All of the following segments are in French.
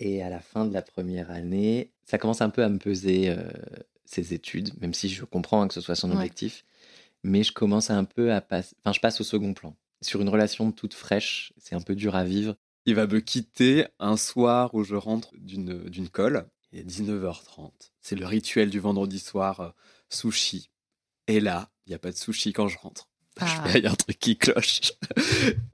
Et à la fin de la première année, ça commence un peu à me peser euh, ces études, même si je comprends hein, que ce soit son Ouais. objectif. Mais je commence un peu à passer. Enfin, je passe au second plan. Sur une relation toute fraîche, c'est un peu dur à vivre. Il va me quitter un soir où je rentre d'une d'une colle. Il est 19h30. C'est le rituel du vendredi soir, euh, sushi. Et là, il n'y a pas de sushi quand je rentre. Ah. Je fais, il y a un truc qui cloche.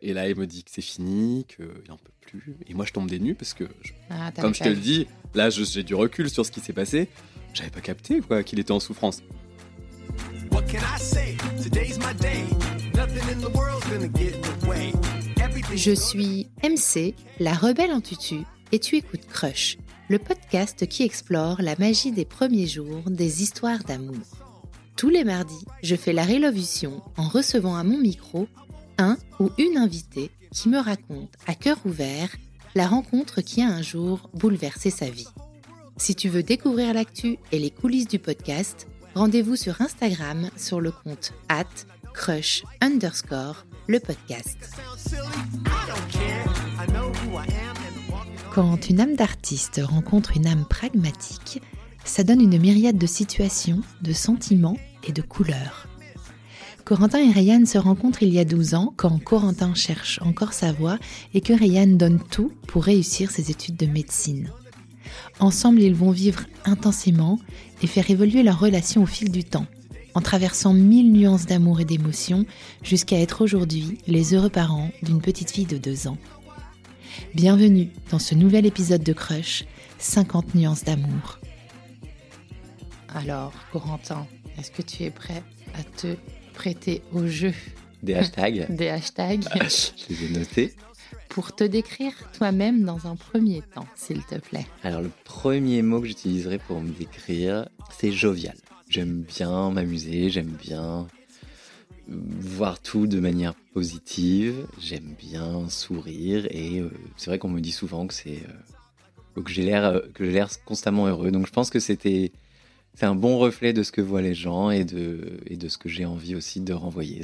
Et là, il me dit que c'est fini, qu'il n'en peut plus. Et moi, je tombe des nues parce que, je- Ah, comme je te le dis, là, j'ai du recul sur ce qui s'est passé. J'avais pas capté quoi qu'il était en souffrance. What can I say? Today's my day. Nothing in the world's gonna get in the way. Everything Je suis MC, la rebelle en tutu, et tu écoutes Crush, le podcast qui explore la magie des premiers jours des histoires d'amour. Tous les mardis, je fais la révolution en recevant à mon micro un ou une invitée qui me raconte à cœur ouvert la rencontre qui a un jour bouleversé sa vie. Si tu veux découvrir l'actu et les coulisses du podcast, rendez-vous sur Instagram sur le compte at crush underscore le podcast. Quand une âme d'artiste rencontre une âme pragmatique, ça donne une myriade de situations, de sentiments et de couleurs. Corentin et Rayanne se rencontrent il y a 12 ans quand Corentin cherche encore sa voie et que Rayanne donne tout pour réussir ses études de médecine. Ensemble, ils vont vivre intensément et faire évoluer leur relation au fil du temps, en traversant mille nuances d'amour et d'émotion jusqu'à être aujourd'hui les heureux parents d'une petite fille de 2 ans. Bienvenue dans ce nouvel épisode de Crush, 50 nuances d'amour. Alors, Corentin, est-ce que tu es prêt à te prêter au jeu Des hashtags, des hashtags je les ai notés. pour te décrire toi-même dans un premier temps, s'il te plaît Alors, le premier mot que j'utiliserai pour me décrire, c'est jovial. J'aime bien m'amuser, j'aime bien voir tout de manière positive, j'aime bien sourire et euh, c'est vrai qu'on me dit souvent que c'est euh, que j'ai l'air euh, que j'ai l'air constamment heureux. Donc je pense que c'était c'est un bon reflet de ce que voient les gens et de et de ce que j'ai envie aussi de renvoyer.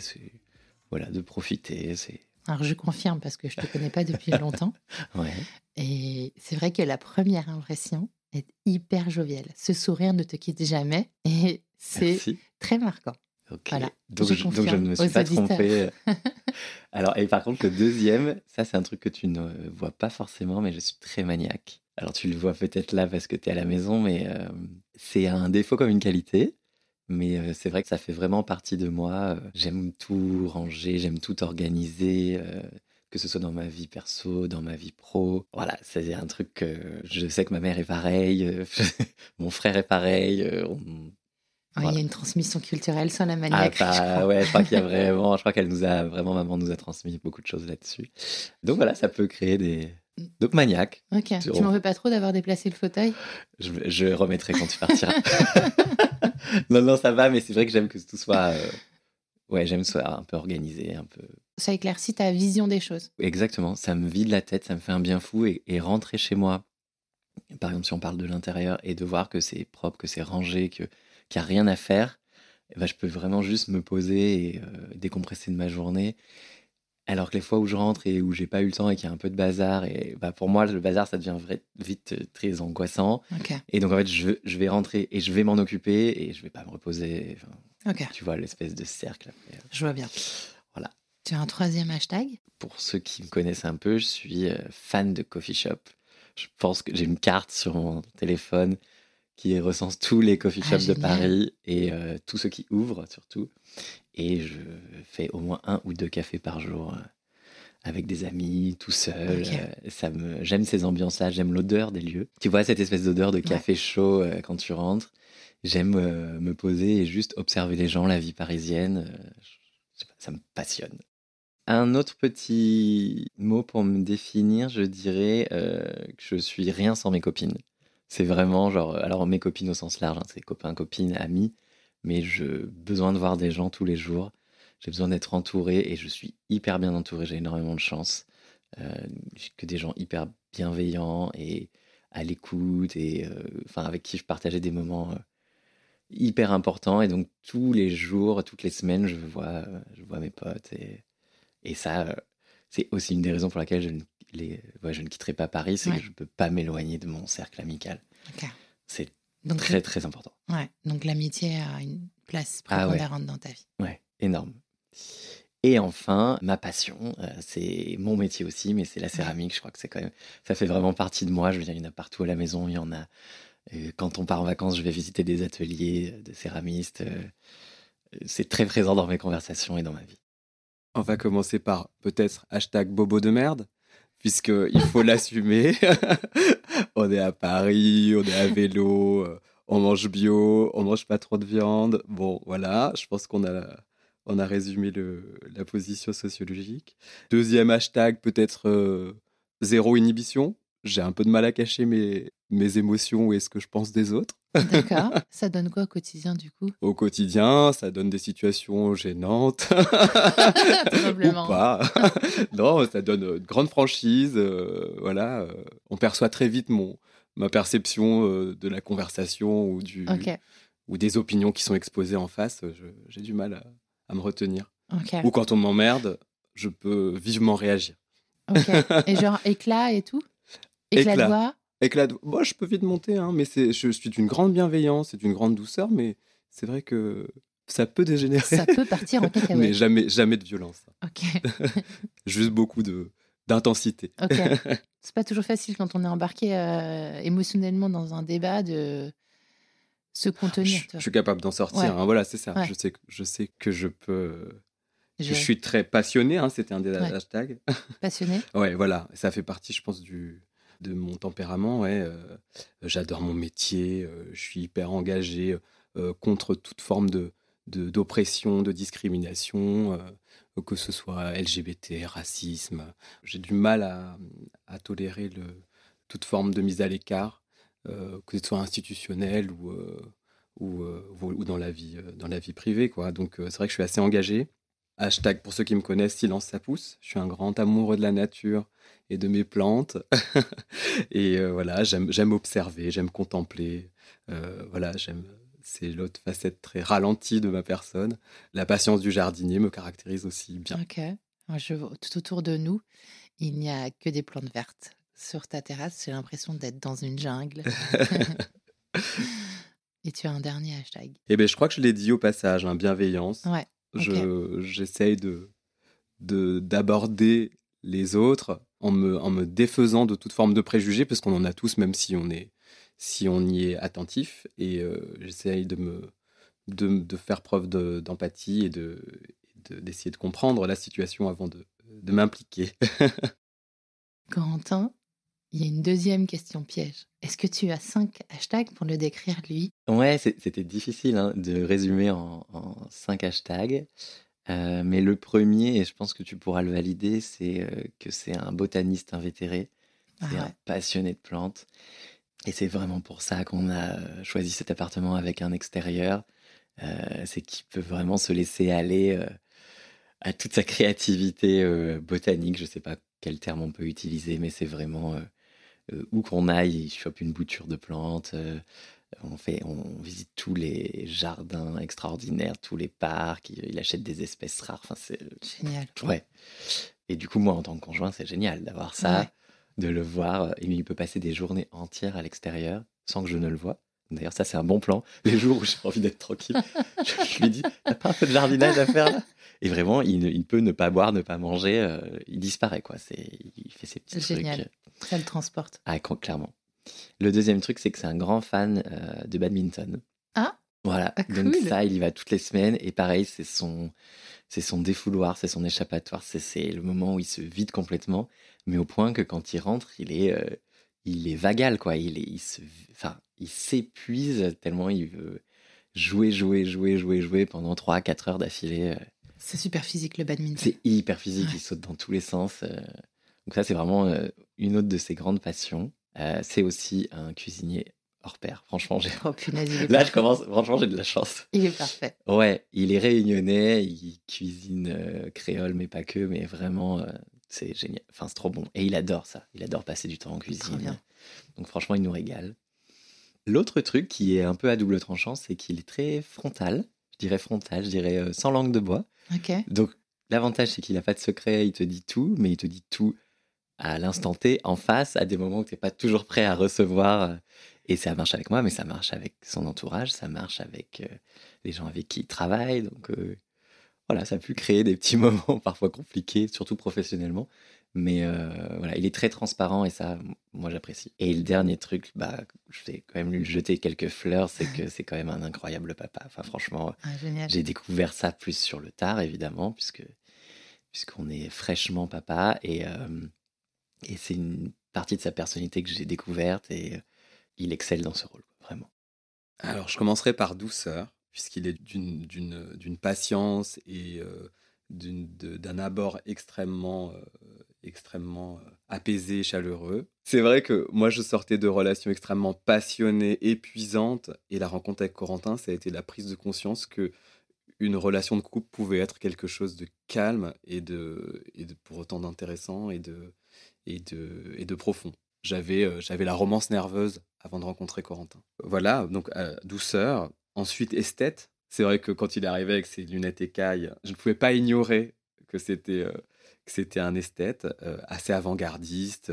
Voilà, de profiter, c'est Alors, je confirme parce que je te connais pas depuis longtemps. ouais. Et c'est vrai que la première impression est hyper joviale. Ce sourire ne te quitte jamais et c'est très marquant. Voilà, donc, je je, donc je confirme ne me suis pas auditeurs. trompé. Alors, et par contre, le deuxième, ça, c'est un truc que tu ne vois pas forcément, mais je suis très maniaque. Alors, tu le vois peut-être là parce que tu es à la maison, mais euh, c'est un défaut comme une qualité. Mais euh, c'est vrai que ça fait vraiment partie de moi. Euh, J'aime tout ranger, j'aime tout organiser, euh, que ce soit dans ma vie perso, dans ma vie pro. Voilà, c'est un truc que je sais que ma mère est pareille, mon frère est pareil. on- Ouais, Il y a une transmission culturelle sans la ah, maniaque. bah, je crois. ouais, je crois qu'il y a vraiment, je crois qu'elle nous a vraiment, maman nous a transmis beaucoup de choses là-dessus. Donc voilà, ça peut créer des. Donc maniaque, Ok, Tu- tu m'en veux pas trop d'avoir déplacé le fauteuil? Je, je remettrai quand tu partiras. non, non, ça va, mais c'est vrai que j'aime que tout soit. euh, Ouais, j'aime soit un peu organisé, un peu. Ça éclaircit ta vision des choses. Exactement, ça me vide la tête, ça me fait un bien fou et, et rentrer chez moi, par exemple si on parle de l'intérieur et de voir que c'est propre, que c'est rangé, que qu'il n'y a rien à faire, eh ben, je peux vraiment juste me poser et euh, décompresser de ma journée. Alors que les fois où je rentre et où j'ai pas eu le temps et qu'il y a un peu de bazar, et bah pour moi le bazar ça devient vrai- vite euh, très angoissant. Et donc en fait je, je vais rentrer et je vais m'en occuper et je vais pas me reposer. Enfin, tu vois l'espèce de cercle. après. euh. je vois bien. Voilà. Tu as un troisième hashtag? Pour ceux qui me connaissent un peu, je suis euh, fan de coffee shop. Je pense que j'ai une carte sur mon téléphone qui recense tous les coffee Ah, shops de. Paris et euh, tous ceux qui ouvrent surtout. Et je fais au moins un ou deux cafés par jour euh, avec des amis, tout seul. Euh, ça me, j'aime ces ambiances-là, j'aime l'odeur des lieux. Tu vois cette espèce d'odeur de café chaud quand tu rentres? J'aime me poser et juste observer les gens, la vie parisienne. Je sais pas, ça me passionne. Un autre petit mot pour me définir, je dirais que je suis rien sans mes copines. C'est vraiment genre, alors mes copines au sens large, hein, c'est copains, copines, amis, mais j'ai besoin de voir des gens tous les jours. J'ai besoin d'être entouré et je suis hyper bien entouré, j'ai énormément de chance. Euh, que des gens hyper bienveillants et à l'écoute et euh, avec qui je partageais des moments euh, hyper importants et donc tous les jours, toutes les semaines, je vois, je vois mes potes et, et ça, c'est aussi une des raisons pour laquelle je ne les, ouais, je ne quitterai pas Paris, c'est Ouais. que je ne peux pas m'éloigner de mon cercle amical. C'est Donc, très, très important. ouais. Donc l'amitié a une place Ah ouais. prépondérante dans ta vie. Ouais, énorme. Et enfin, ma passion, euh, c'est mon métier aussi, mais c'est la céramique. Je crois que c'est quand même, ça fait vraiment partie de moi. Je veux dire, il y en a partout à la maison. Il y en a. euh, quand on part en vacances, je vais visiter des ateliers de céramistes. euh, C'est très présent dans mes conversations et dans ma vie. On va commencer par peut-être hashtag bobo de merde, puisque il faut l'assumer. on est à Paris, on est à vélo, euh, on mange bio, on mange pas trop de viande. Bon, voilà, je pense qu'on a, on résumé la position sociologique. Deuxième hashtag, peut-être euh, zéro inhibition. J'ai un peu de mal à cacher mes, mes émotions et ce que je pense des autres. D'accord. ça donne quoi au quotidien du coup? Au quotidien, ça donne des situations gênantes. Probablement. Ou pas. non, ça donne une grande franchise. euh, voilà, euh, on perçoit très vite mon, ma perception euh, de la conversation ou, du, ou des opinions qui sont exposées en face. J'ai du mal à, à me retenir. Ok. Ou quand on m'emmerde, je peux vivement réagir. Ok. Et genre éclat et tout? Éclat, Éclat. de voix? Éclat de... Moi, je peux vite monter, hein, mais c'est, je suis d'une grande bienveillance et d'une grande douceur, mais c'est vrai que ça peut dégénérer. Ça peut partir en mais cacahuète. jamais, jamais de violence. Ok. Juste beaucoup de, d'intensité. Ok. C'est pas toujours facile quand on est embarqué euh, émotionnellement dans un débat de se Je, contenir. je suis capable d'en sortir. Ouais. hein, voilà, c'est ça. Ouais. Je, sais, que- je sais que je peux. Je- Je suis très passionné, hein, c'était un des Ouais. hashtags. Passionné. Ouais, voilà, ça fait partie, je pense, du, de mon tempérament. Euh, j'adore mon métier, euh, je suis hyper engagé euh, contre toute forme d'oppression, de, discrimination, que ce soit LGBT, racisme. J'ai du mal à, tolérer toute forme de mise à l'écart, que ce soit institutionnelle ou, ou, dans, la vie, dans la vie privée. Donc c'est vrai que je suis assez engagé. Hashtag, pour ceux qui me connaissent, silence ça pousse. Je suis un grand amoureux de la nature et de mes plantes. et euh, voilà, j'aime observer, j'aime contempler. Euh, voilà, j'aime. C'est l'autre facette très ralentie de ma personne. La patience du jardinier me caractérise aussi bien. Ok. Je, tout autour de nous, il n'y a que des plantes vertes. Sur ta terrasse, j'ai l'impression d'être dans une jungle. Et tu as un dernier hashtag. Et ben, je crois que je l'ai dit au passage, hein, bienveillance. Ouais. ok. Je- J'essaye de de- d'aborder les autres en me, en me défaisant de toute forme de préjugés, parce qu'on en a tous, même si on, est, si on y est attentif. Et euh, j'essaye de, me, de, de faire preuve de- d'empathie et de de- d'essayer de, comprendre la situation avant de, de m'impliquer. Corentin, il y a une deuxième question piège. Est-ce que tu as cinq hashtags pour le décrire lui? Ouais, c'était difficile hein, de résumer en, en cinq hashtags. Euh, mais le premier, et je pense que tu pourras le valider, c'est euh, que c'est un botaniste invétéré, Ah c'est un passionné de plantes. Et c'est vraiment pour ça qu'on a euh, choisi cet appartement avec un extérieur. Euh, c'est qu'il peut vraiment se laisser aller à toute sa créativité botanique. Je sais pas quel terme on peut utiliser, mais c'est vraiment où qu'on aille, il chope une bouture de plantes. Euh, on, fait, on visite tous les jardins extraordinaires, tous les parcs. Il, il achète des espèces rares. Enfin, c'est Génial. ouais. Et du coup, moi, en tant que conjoint, c'est génial d'avoir ça, Ouais. de le voir. Et il peut passer des journées entières à l'extérieur sans que je ne le vois. D'ailleurs, ça, c'est un bon plan. Les jours où j'ai envie d'être tranquille, je, je lui dis T'as pas un peu de jardinage à faire là? Et vraiment, il, ne- il peut ne pas boire, ne pas manger. euh, il disparaît, quoi. C'est, il fait ses petits C'est trucs. génial. Ça le transporte. Ah, cl- clairement. Le deuxième truc, c'est que c'est un grand fan euh, de badminton. Ah Voilà. Ah, Donc ça, il y va toutes les semaines. Et pareil, c'est son, c'est son défouloir, c'est son échappatoire. C'est, le moment où il se vide complètement. Mais au point que quand il rentre, il est, euh, il est vagal, quoi. Il, est, il, se, enfin, il s'épuise tellement il veut jouer, jouer, jouer, jouer, jouer pendant 3-4 heures d'affilée. euh. C'est super physique le badminton. C'est hyper physique, il saute dans tous les sens. Donc ça, c'est vraiment une autre de ses grandes passions. Euh, c'est aussi un cuisinier hors pair. Franchement, j'ai... Oh là, je commence. Franchement, j'ai de la chance. Il est parfait. Ouais, il est réunionnais, il cuisine euh, créole, mais pas que, mais vraiment, euh, c'est génial. Enfin, c'est trop bon. Et il adore ça. Il adore passer du temps en cuisine. bien. Donc, franchement, il nous régale. L'autre truc qui est un peu à double tranchant, c'est qu'il est très frontal. Je dirais frontal, je dirais sans langue de bois. Ok. Donc, l'avantage, c'est qu'il n'a pas de secret, il te dit tout, mais il te dit tout à l'instant T, en face, à des moments où tu n'es pas toujours prêt à recevoir. Et ça marche avec moi, mais ça marche avec son entourage, ça marche avec euh, les gens avec qui il travaille. Donc euh, voilà, ça a pu créer des petits moments parfois compliqués, surtout professionnellement. Mais euh, voilà, il est très transparent et ça, moi, j'apprécie. Et le dernier truc, bah, je vais quand même lui jeter quelques fleurs, c'est que c'est quand même un incroyable papa. Enfin, franchement, Ah, j'ai découvert ça plus sur le tard, évidemment, puisque puisqu'on est fraîchement papa et euh, et c'est une partie de sa personnalité que j'ai découverte et euh, il excelle dans ce rôle, vraiment. Alors, je commencerai par douceur, puisqu'il est d'une- patience et euh, d'un abord extrêmement, euh, extrêmement euh, apaisé, chaleureux. C'est vrai que moi, je sortais de relations extrêmement passionnées, épuisantes, et la rencontre avec Corentin, ça a été la prise de conscience que une relation de couple pouvait être quelque chose de calme et de, et de pour autant d'intéressant et de, et, de, et de profond. J'avais euh, j'avais la romance nerveuse avant de rencontrer Corentin. Voilà, donc euh, douceur. Ensuite, esthète. C'est vrai que quand il arrivé avec ses lunettes écailles, je ne pouvais pas ignorer que c'était euh, que c'était un esthète assez avant-gardiste.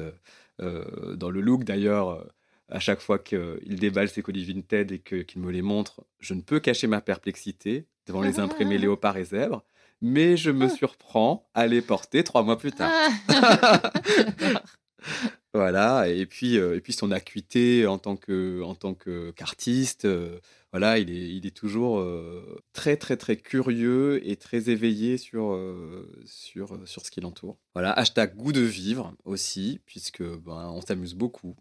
dans le look, d'ailleurs, à chaque fois qu'il déballe ses colis Vinted et qu'il me les montre, je ne peux cacher ma perplexité devant les imprimés léopard et zèbre, mais je me surprends à les porter trois mois plus tard. Ah. Voilà, et puis, euh, et puis son acuité en tant que en tant que qu'artiste, euh, voilà, il est, il est toujours euh, très très très curieux et très éveillé sur sur sur ce qui l'entoure. Voilà, hashtag goût de vivre aussi, puisque ben on s'amuse beaucoup.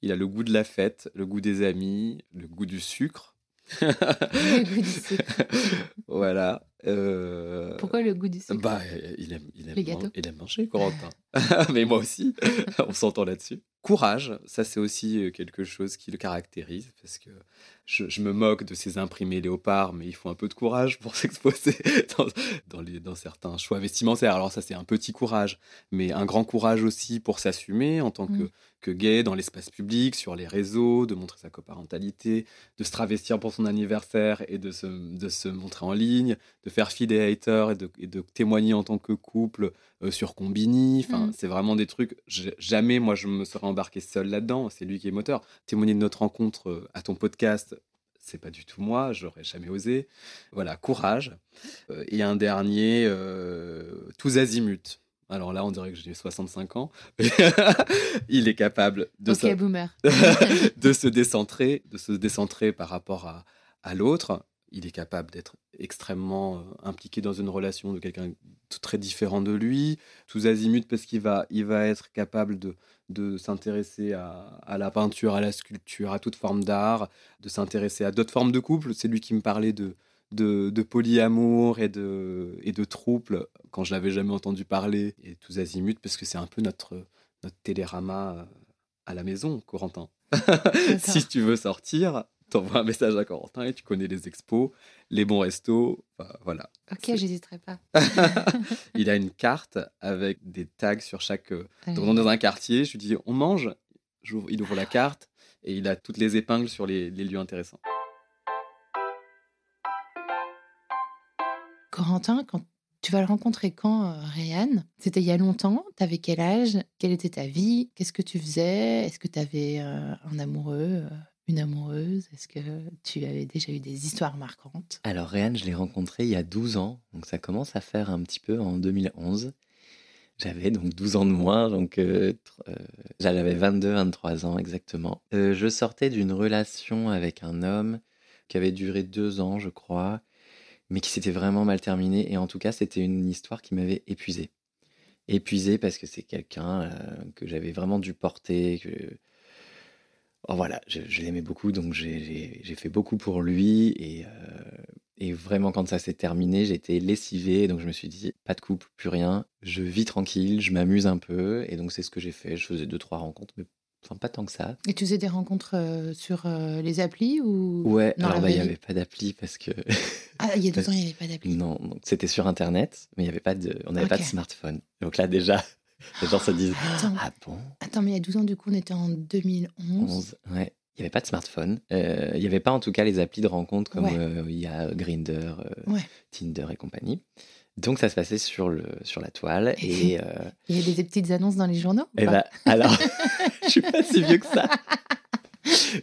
Il a le goût de la fête, le goût des amis, le goût du sucre. Le goût du sucre. voilà. euh, Pourquoi le goût du sucre bah, il aime, il aime, man- il aime manger, Corentin. Mais moi aussi, on s'entend là-dessus. Courage, ça c'est aussi euh, quelque chose qui le caractérise, parce que je, je me moque de ces imprimés léopards, mais il faut un peu de courage pour s'exposer dans, dans, les- dans certains choix vestimentaires. Alors ça c'est un petit courage, mais un grand courage aussi pour s'assumer en tant que, Mm. que gay dans l'espace public, sur les réseaux, de montrer sa coparentalité, de se travestir pour son anniversaire et de se, de se montrer en ligne, de faire fi des haters et de, et de témoigner en tant que couple euh, sur Combini. Enfin, Mm. c'est vraiment des trucs. Jamais moi je me serais embarqué seul là-dedans. C'est lui qui est moteur. Témoigner de notre rencontre euh, à ton podcast, c'est pas du tout moi. J'aurais jamais osé. Voilà, courage. Euh, et un dernier, euh, tous azimuts. Alors là, on dirait que j'ai 65 ans. Il est capable de, se, boomer. de se décentrer, de se décentrer par rapport à, à l'autre. Il est capable d'être extrêmement euh, impliqué dans une relation de quelqu'un très différent de lui, tous azimuts parce qu'il va, il va être capable de, de s'intéresser à, à la peinture, à la sculpture, à toute forme d'art, de s'intéresser à d'autres formes de couple. C'est lui qui me parlait de, de, de polyamour et de, et de trouble quand je l'avais jamais entendu parler. Et tous azimuts parce que c'est un peu notre, notre télérama euh, à la maison, Corentin. si tu veux sortir, t'envoies un message à Corentin et tu connais les expos, les bons restos. enfin, voilà. Ok, j'hésiterai pas. Il a une carte avec des tags sur chaque. euh, Euh, Donc, on est dans un quartier, je lui dis on mange? Il ouvre la carte et il a toutes les épingles sur les, les lieux intéressants. Corentin, quand tu vas le rencontrer quand, euh, C'était il y a longtemps T'avais quel âge? Quelle était ta vie? Qu'est-ce que tu faisais? Est-ce que tu avais un amoureux, euh, une amoureuse? Est-ce que tu avais déjà eu des histoires marquantes? Alors, Réan, je l'ai rencontré il y a 12 ans, donc ça commence à faire un petit peu en 2011. J'avais donc 12 ans de moins, donc euh, euh, j'avais 22, 23 ans exactement. Euh, je sortais d'une relation avec un homme qui avait duré deux ans, je crois, mais qui s'était vraiment mal terminée. Et en tout cas, c'était une histoire qui m'avait épuisé. Épuisé parce que c'est quelqu'un euh, que j'avais vraiment dû porter, Oh, voilà, je, je l'aimais beaucoup, donc j'ai- fait beaucoup pour lui. Et, euh, et vraiment, quand ça s'est terminé, j'étais lessivé. Donc je me suis dit, pas de couple, plus rien. Je vis tranquille, je m'amuse un peu. Et donc c'est ce que j'ai fait. Je faisais deux, trois rencontres, mais enfin, pas tant que ça. Et tu faisais des rencontres euh, sur euh, les applis ou Ouais, dans alors bah, il n'y avait pas d'appli parce que. Ah, il y a deux ans, il n'y avait pas d'appli. non, c'était sur Internet, mais il y avait pas de, on n'avait pas de smartphone. Donc là, déjà, les gens se disent, Attends, ah bon? Attends, mais il y a 12 ans, du coup, on était en 2011. 11, ouais. Il n'y avait pas de smartphone. Euh, il n'y avait pas en tout cas les applis de rencontre comme Ouais. euh, il y a Grinder, Ouais. Tinder et compagnie. Donc ça se passait sur, le, sur la toile. Et, euh, Il y a des petites annonces dans les journaux ou et pas? bah, alors, je suis pas si vieux que ça.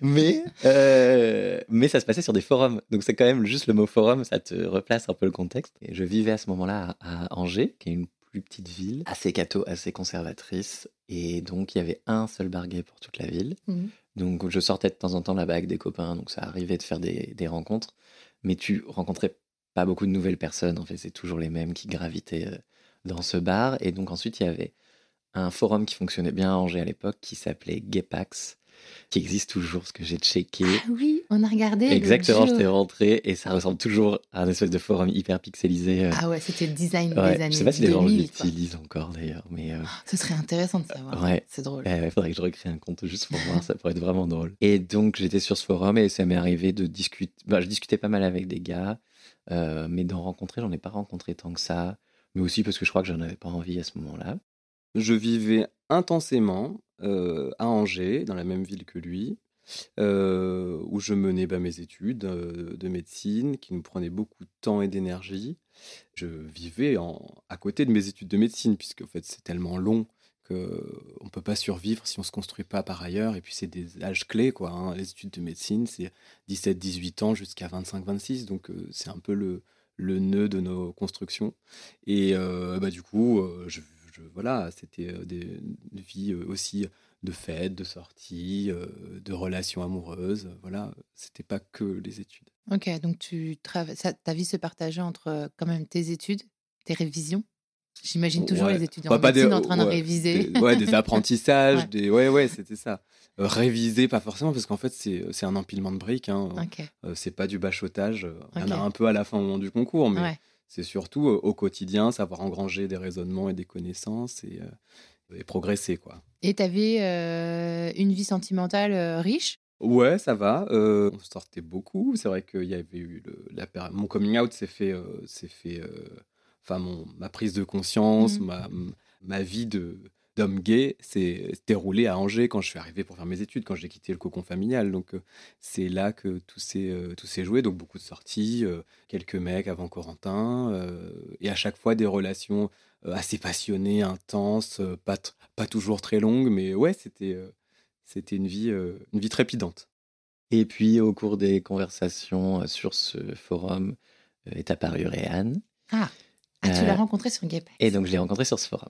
Mais, euh, mais ça se passait sur des forums. Donc c'est quand même juste le mot forum, ça te replace un peu le contexte. Et je vivais à ce moment-là à, à Angers, qui est une plus petite ville, assez catho, assez conservatrice. Et donc il y avait un seul bar gay pour toute la ville. Mhm. Donc je sortais de temps en temps là-bas avec des copains, donc ça arrivait de faire des, des rencontres. Mais tu rencontrais pas beaucoup de nouvelles personnes, en fait, c'est toujours les mêmes qui gravitaient euh, dans ce bar. Et donc ensuite, il y avait un forum qui fonctionnait bien à Angers à l'époque, qui s'appelait Gaypax, qui existe toujours, parce que j'ai checké. Ah oui, on a regardé. Exactement, j'étais rentré et ça ressemble toujours à un espèce de forum hyper pixelisé. euh. Ah ouais, c'était le design Ouais, des années je sais pas si les gens 2000, quoi. l'utilisent encore d'ailleurs, mais euh, Ce serait intéressant de savoir. Ouais. C'est drôle. il faudrait que je recrée un compte juste pour voir, ça pourrait être vraiment drôle. Et donc j'étais sur ce forum et ça m'est arrivé de discuter. bah, je discutais pas mal avec des gars, euh, mais d'en rencontrer, j'en ai pas rencontré tant que ça. Mais aussi parce que je crois que j'en avais pas envie à ce moment-là. Je vivais intensément euh, à Angers, dans la même ville que lui, euh, où je menais bah, mes études euh, de médecine, qui nous prenaient beaucoup de temps et d'énergie. Je vivais à côté de mes études de médecine, puisque en fait, c'est tellement long qu'on ne peut pas survivre si on ne se construit pas par ailleurs. Et puis, c'est des âges clés, quoi. hein. Les études de médecine, c'est 17-18 ans jusqu'à 25-26. Donc, c'est un peu le, nœud de nos constructions. Et bah, du coup, je, je- voilà, c'était euh, des, une vie euh, aussi de fêtes, de sorties, euh, de relations amoureuses. Voilà, c'était pas que les études. Ok, donc tu ça- ta vie se partageait entre quand même tes études, tes révisions? J'imagine toujours Ouais. les étudiants en des- en train de réviser. Des, ouais, des apprentissages, des ouais, ouais, c'était ça. Euh, réviser, pas forcément, parce qu'en fait, c'est un empilement de briques. Hein. Euh, c'est pas du bachotage. Il y en a un peu à la fin au moment du concours, mais. C'est surtout euh, au quotidien, savoir engranger des raisonnements et des connaissances et, euh, et progresser, quoi. Et tu avais une vie sentimentale euh, riche? Ouais, ça va. euh, on sortait beaucoup. C'est vrai qu'il y avait eu le, la mon coming out s'est fait, euh, s'est fait. euh, Enfin, mon ma prise de conscience, Mhm. ma, ma vie de d'homme gay s'est déroulée à Angers quand je suis arrivé pour faire mes études, quand j'ai quitté le cocon familial. Donc, euh, c'est là que tout s'est euh, tout s'est joué. Donc, beaucoup de sorties, euh, quelques mecs avant Corentin, euh, et à chaque fois des relations euh, assez passionnées, intenses, euh, pas, pas toujours très longues, mais ouais, c'était. euh, c'était une vie, euh, une vie trépidante. Et puis, au cours des conversations euh, sur ce forum, euh, est apparu Réanne. Ah, ah tu Euh, l'as rencontré sur Gaypax. Et donc, je l'ai rencontré sur ce forum.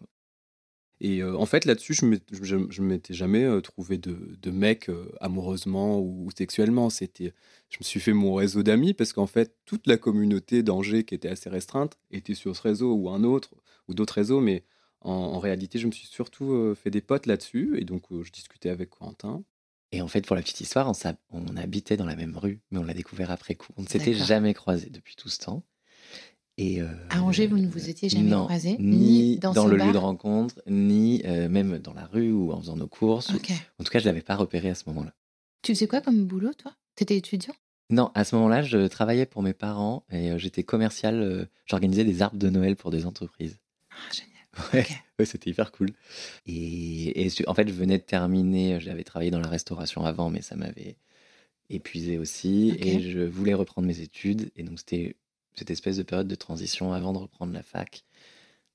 Et euh, en fait, là-dessus, je ne m'étais jamais euh, trouvé de, de mec euh, amoureusement ou, sexuellement. C'était, je me suis fait mon réseau d'amis parce qu'en fait, toute la communauté d'Angers, qui était assez restreinte, était sur ce réseau ou un autre, ou d'autres réseaux. Mais en, en réalité, je me suis surtout euh, fait des potes là-dessus. Et donc, euh, je discutais avec Corentin. Et en fait, pour la petite histoire, on, on habitait dans la même rue, mais on l'a découvert après coup. On ne s'était jamais croisés depuis tout ce temps. Et euh, À Angers, vous ne vous étiez jamais non, croisés, Ni, ni dans le bar lieu de rencontre, ni euh, même dans la rue ou en faisant nos courses. ou-. En tout cas, je ne l'avais pas repéré à ce moment-là. Tu faisais quoi comme boulot, toi? T'étais étudiant? Non, à ce moment-là, je travaillais pour mes parents et euh, j'étais commercial. euh, J'organisais des arbres de Noël pour des entreprises. Ah, génial. Ouais, c'était hyper cool. Et, en fait, je venais de terminer, j'avais travaillé dans la restauration avant, mais ça m'avait épuisé aussi. Et je voulais reprendre mes études. Et donc, c'était cette espèce de période de transition avant de reprendre la fac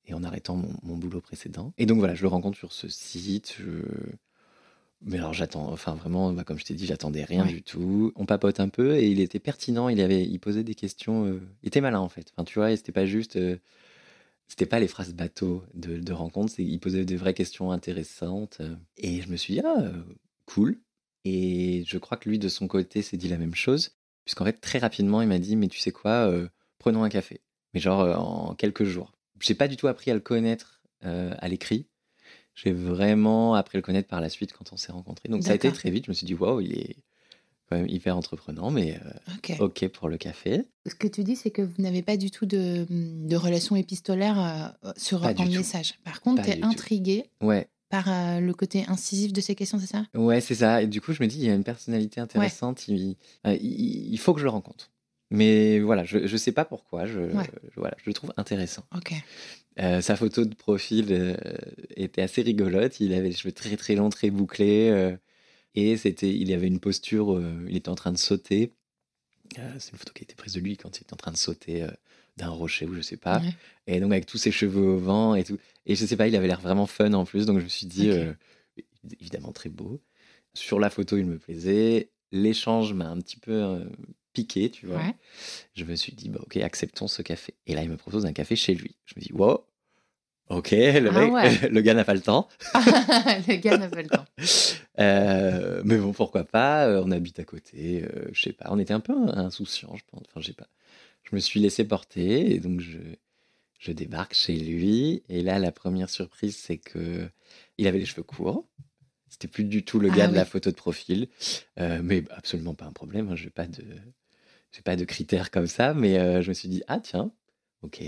et en arrêtant mon, mon boulot précédent. Et donc, voilà, je le rencontre sur ce site. je- Mais alors, j'attends, enfin, vraiment, bah, comme je t'ai dit, j'attendais rien Ouais. du tout. On papote un peu et il était pertinent. Il, avait, il posait des questions. euh, Il était malin, en fait. Enfin, tu vois, et c'était pas juste. euh, c'était pas les phrases bateau de, de rencontre, il posait des vraies questions intéressantes. euh, Et je me suis dit, ah, cool. Et je crois que lui, de son côté, s'est dit la même chose. Puisqu'en fait, très rapidement, il m'a dit, mais tu sais quoi, euh, prenons un café. Mais genre euh, en quelques jours. J'ai pas du tout appris à le connaître euh, à l'écrit. J'ai vraiment appris à le connaître par la suite quand on s'est rencontrés. Donc ça a été très vite. Je me suis dit, waouh, il est quand même hyper entreprenant, mais euh, Ok. ok pour le café. Ce que tu dis, c'est que vous n'avez pas du tout de, de relation épistolaire sur un message. Par contre, tu es intrigué Ouais, par euh, le côté incisif de ces questions, c'est ça? Ouais, c'est ça. Et du coup, je me dis, il y a une personnalité intéressante. Il, euh, il- il faut que je le rencontre. Mais voilà, je ne sais pas pourquoi. Je, Ouais. je- voilà, je le trouve intéressant. Ok. Euh, sa photo de profil euh, était assez rigolote. Il avait les cheveux très très longs, très bouclés. euh, et c'était, il avait une posture, il était en train de sauter. C'est une photo qui a été prise de lui quand il était en train de sauter d'un rocher ou je sais pas. Ouais. Et donc avec tous ses cheveux au vent et tout. Et je sais pas, il avait l'air vraiment fun en plus. Donc je me suis dit, évidemment très beau. Sur la photo, il me plaisait. L'échange m'a un petit peu piqué, tu vois. Ouais. Je me suis dit, bah, ok, acceptons ce café. Et là, il me propose un café chez lui. Je me dis, wow, ok, le, Ah mec, ouais. le gars n'a pas le temps. le gars n'a pas le temps. Euh, mais bon, pourquoi pas euh, On habite à côté, euh, je sais pas. On était un peu insouciants, je pense. Enfin, je sais pas. Je me suis laissé porter et donc je, je débarque chez lui. Et là, la première surprise, c'est que il avait les cheveux courts. C'était plus du tout le Ah gars de oui. la photo de profil, Euh, mais absolument pas un problème. Hein, j'ai pas de, j'ai pas de critères comme ça. Mais euh, je me suis dit ah tiens, ok.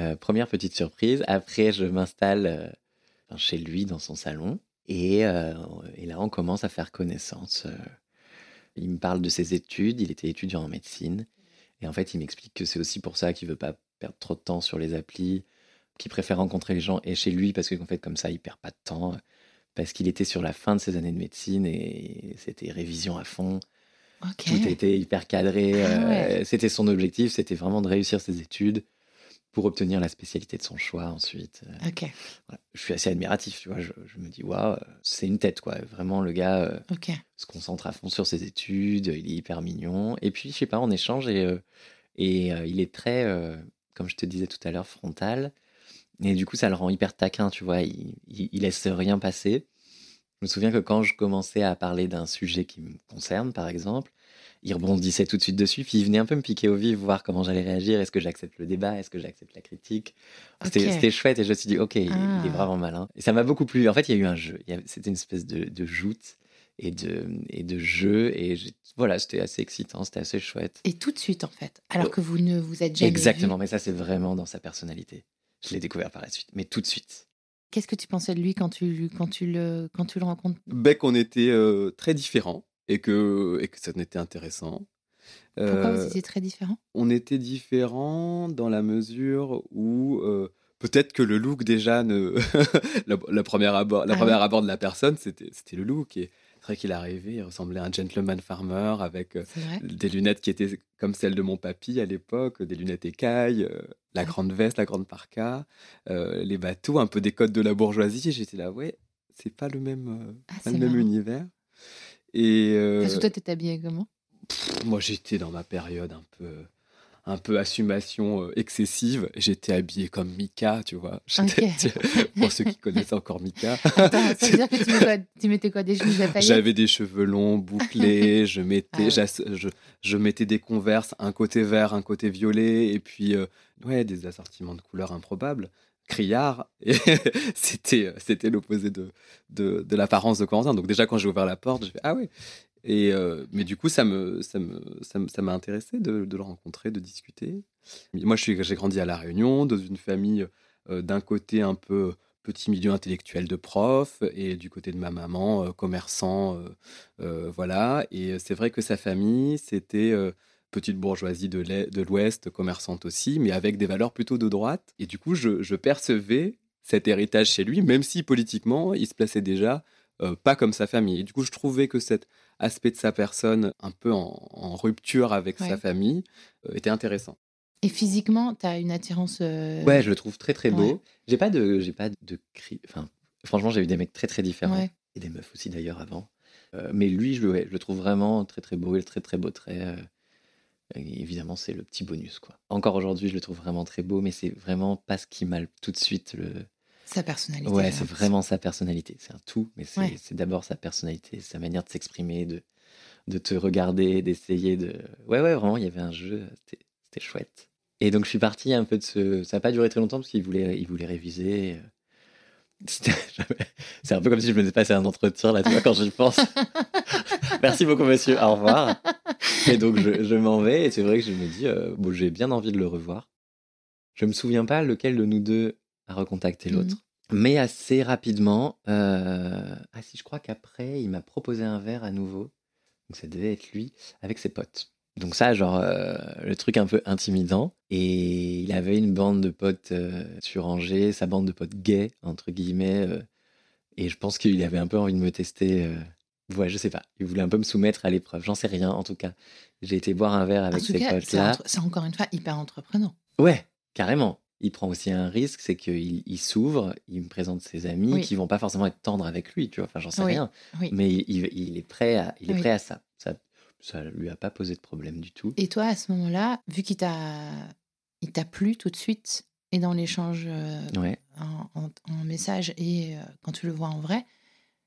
Euh, première petite surprise. Après, je m'installe euh, chez lui dans son salon. Et, là, on commence à faire connaissance. Il me parle de ses études. Il était étudiant en médecine. Et en fait, il m'explique que c'est aussi pour ça qu'il veut pas perdre trop de temps sur les applis, qu'il préfère rencontrer les gens et chez lui parce qu'en fait, comme ça, il perd pas de temps. Parce qu'il était sur la fin de ses années de médecine et c'était révision à fond. Ok. Tout était hyper cadré. Ah euh. C'était son objectif, c'était vraiment de réussir ses études pour obtenir la spécialité de son choix ensuite. Euh, voilà. Je suis assez admiratif, tu vois. Je, je me dis, waouh, c'est une tête, quoi. Vraiment, le gars euh, se concentre à fond sur ses études, il est hyper mignon. Et puis, je sais pas, on échange et, euh, et euh, il est très, comme je te disais tout à l'heure, frontal. Et du coup, ça le rend hyper taquin, tu vois. Il, il, il laisse rien passer. Je me souviens que quand je commençais à parler d'un sujet qui me concerne, par exemple, il rebondissait tout de suite dessus, puis il venait un peu me piquer au vif, voir comment j'allais réagir. Est-ce que j'accepte le débat? Est-ce que j'accepte la critique? C'était chouette et je me suis dit, ok, il, il Ah. est vraiment malin. Et ça m'a beaucoup plu. En fait, il y a eu un jeu. C'était une espèce de, de joute et de, et de jeu. Et voilà, c'était assez excitant, c'était assez chouette. Et tout de suite, en fait. Alors que vous ne vous êtes jamais Exactement, mais ça, c'est vraiment dans sa personnalité. Je l'ai découvert par la suite, mais tout de suite. Qu'est-ce que tu pensais de lui quand tu, quand tu, le, quand tu le rencontres? Ben, qu'on était euh, très différents et que, et que ça n'était intéressant. Pourquoi Euh, vous étiez très différents? on était différents dans la mesure où euh, peut-être que le look déjà ne la, la première abord la Ah première oui. abord de la personne c'était c'était le look et qu'il arrivait il ressemblait à un gentleman farmer avec euh, des lunettes qui étaient comme celles de mon papy à l'époque des lunettes écailles euh, la grande veste la grande parka euh, les bateaux un peu des codes de la bourgeoisie. J'étais là ouais c'est pas le même Ah, pas le même univers. Et Parce que toi, t'es habillé comment? moi, j'étais dans ma période un peu, un peu assumation euh, excessive. J'étais habillé comme Mika, tu vois. Pour ceux qui connaissent encore Mika, Attends, ça veut dire que tu, mets quoi tu mettais quoi Des chemises à paillettes j'avais des cheveux longs, bouclés. Je mettais, Ah ouais. je, je mettais des converses, un côté vert, un côté violet, et puis euh, ouais, des assortiments de couleurs improbables. Criard, c'était euh, c'était l'opposé de, de, l'apparence de Corentin. Donc déjà quand j'ai ouvert la porte, j'ai fait ah. Et euh, mais du coup ça me ça me ça m'a intéressé de, le rencontrer, de discuter. Moi je suis j'ai grandi à la Réunion dans une famille euh, d'un côté un peu petit milieu intellectuel de prof et du côté de ma maman commerçant voilà et c'est vrai que sa famille c'était petite bourgeoisie de l'Ouest, commerçante aussi, mais avec des valeurs plutôt de droite. Et du coup, je, je percevais cet héritage chez lui, même si politiquement, il se plaçait déjà euh, pas comme sa famille. Et du coup, je trouvais que cet aspect de sa personne, un peu en, en rupture avec Ouais. sa famille, euh, était intéressant. Et physiquement, t'as une attirance. euh, Ouais, je le trouve très très beau. Ouais. J'ai pas de, j'ai pas de cri. Enfin, franchement, j'ai eu des mecs très très différents ouais. et des meufs aussi d'ailleurs avant. Euh, mais lui, je le, ouais, je le trouve vraiment très très beau, il a très très beau trait. Et évidemment, c'est le petit bonus quoi. Encore aujourd'hui, je le trouve vraiment très beau, mais c'est vraiment pas ce qui m'a tout de suite le. Sa personnalité. Ouais, c'est vraiment sa personnalité. C'est un tout, mais c'est Ouais. d'abord sa personnalité, sa manière de s'exprimer, de, de te regarder, d'essayer de. Ouais, ouais, vraiment, il y avait un jeu, c'était chouette. Et donc, je suis parti un peu de ce. Ça n'a pas duré très longtemps parce qu'il voulait, il voulait réviser. euh. C'est un peu comme si je me faisais passer un entretien là, tu vois, quand j'y pense. Merci beaucoup, monsieur. Au revoir. Et donc, je, je m'en vais. Et c'est vrai que je me dis, euh, bon, j'ai bien envie de le revoir. Je me souviens pas lequel de nous deux a recontacté l'autre. Mais assez rapidement, euh, ah si, je crois qu'après, il m'a proposé un verre à nouveau. Donc ça devait être lui avec ses potes. Donc ça, genre, euh, le truc un peu intimidant. Et il avait une bande de potes euh, sur Angers, sa bande de potes gays, entre guillemets. euh, et je pense qu'il avait un peu envie de me tester Ouais, je sais pas. Il voulait un peu me soumettre à l'épreuve. J'en sais rien, en tout cas. J'ai été boire un verre avec ces potes-là. c'est encore une fois hyper entreprenant. Ouais, carrément. Il prend aussi un risque, c'est qu'il il s'ouvre, il me présente ses amis Oui. qui vont pas forcément être tendres avec lui, tu vois. Enfin, j'en sais Oui, rien. oui. Mais il, est prêt à, il est prêt à ça. ça. Ça lui a pas posé de problème du tout. Et toi, à ce moment-là, vu qu'il t'a il t'a plu tout de suite, et dans l'échange euh, Ouais. en, en- en message et euh, quand tu le vois en vrai,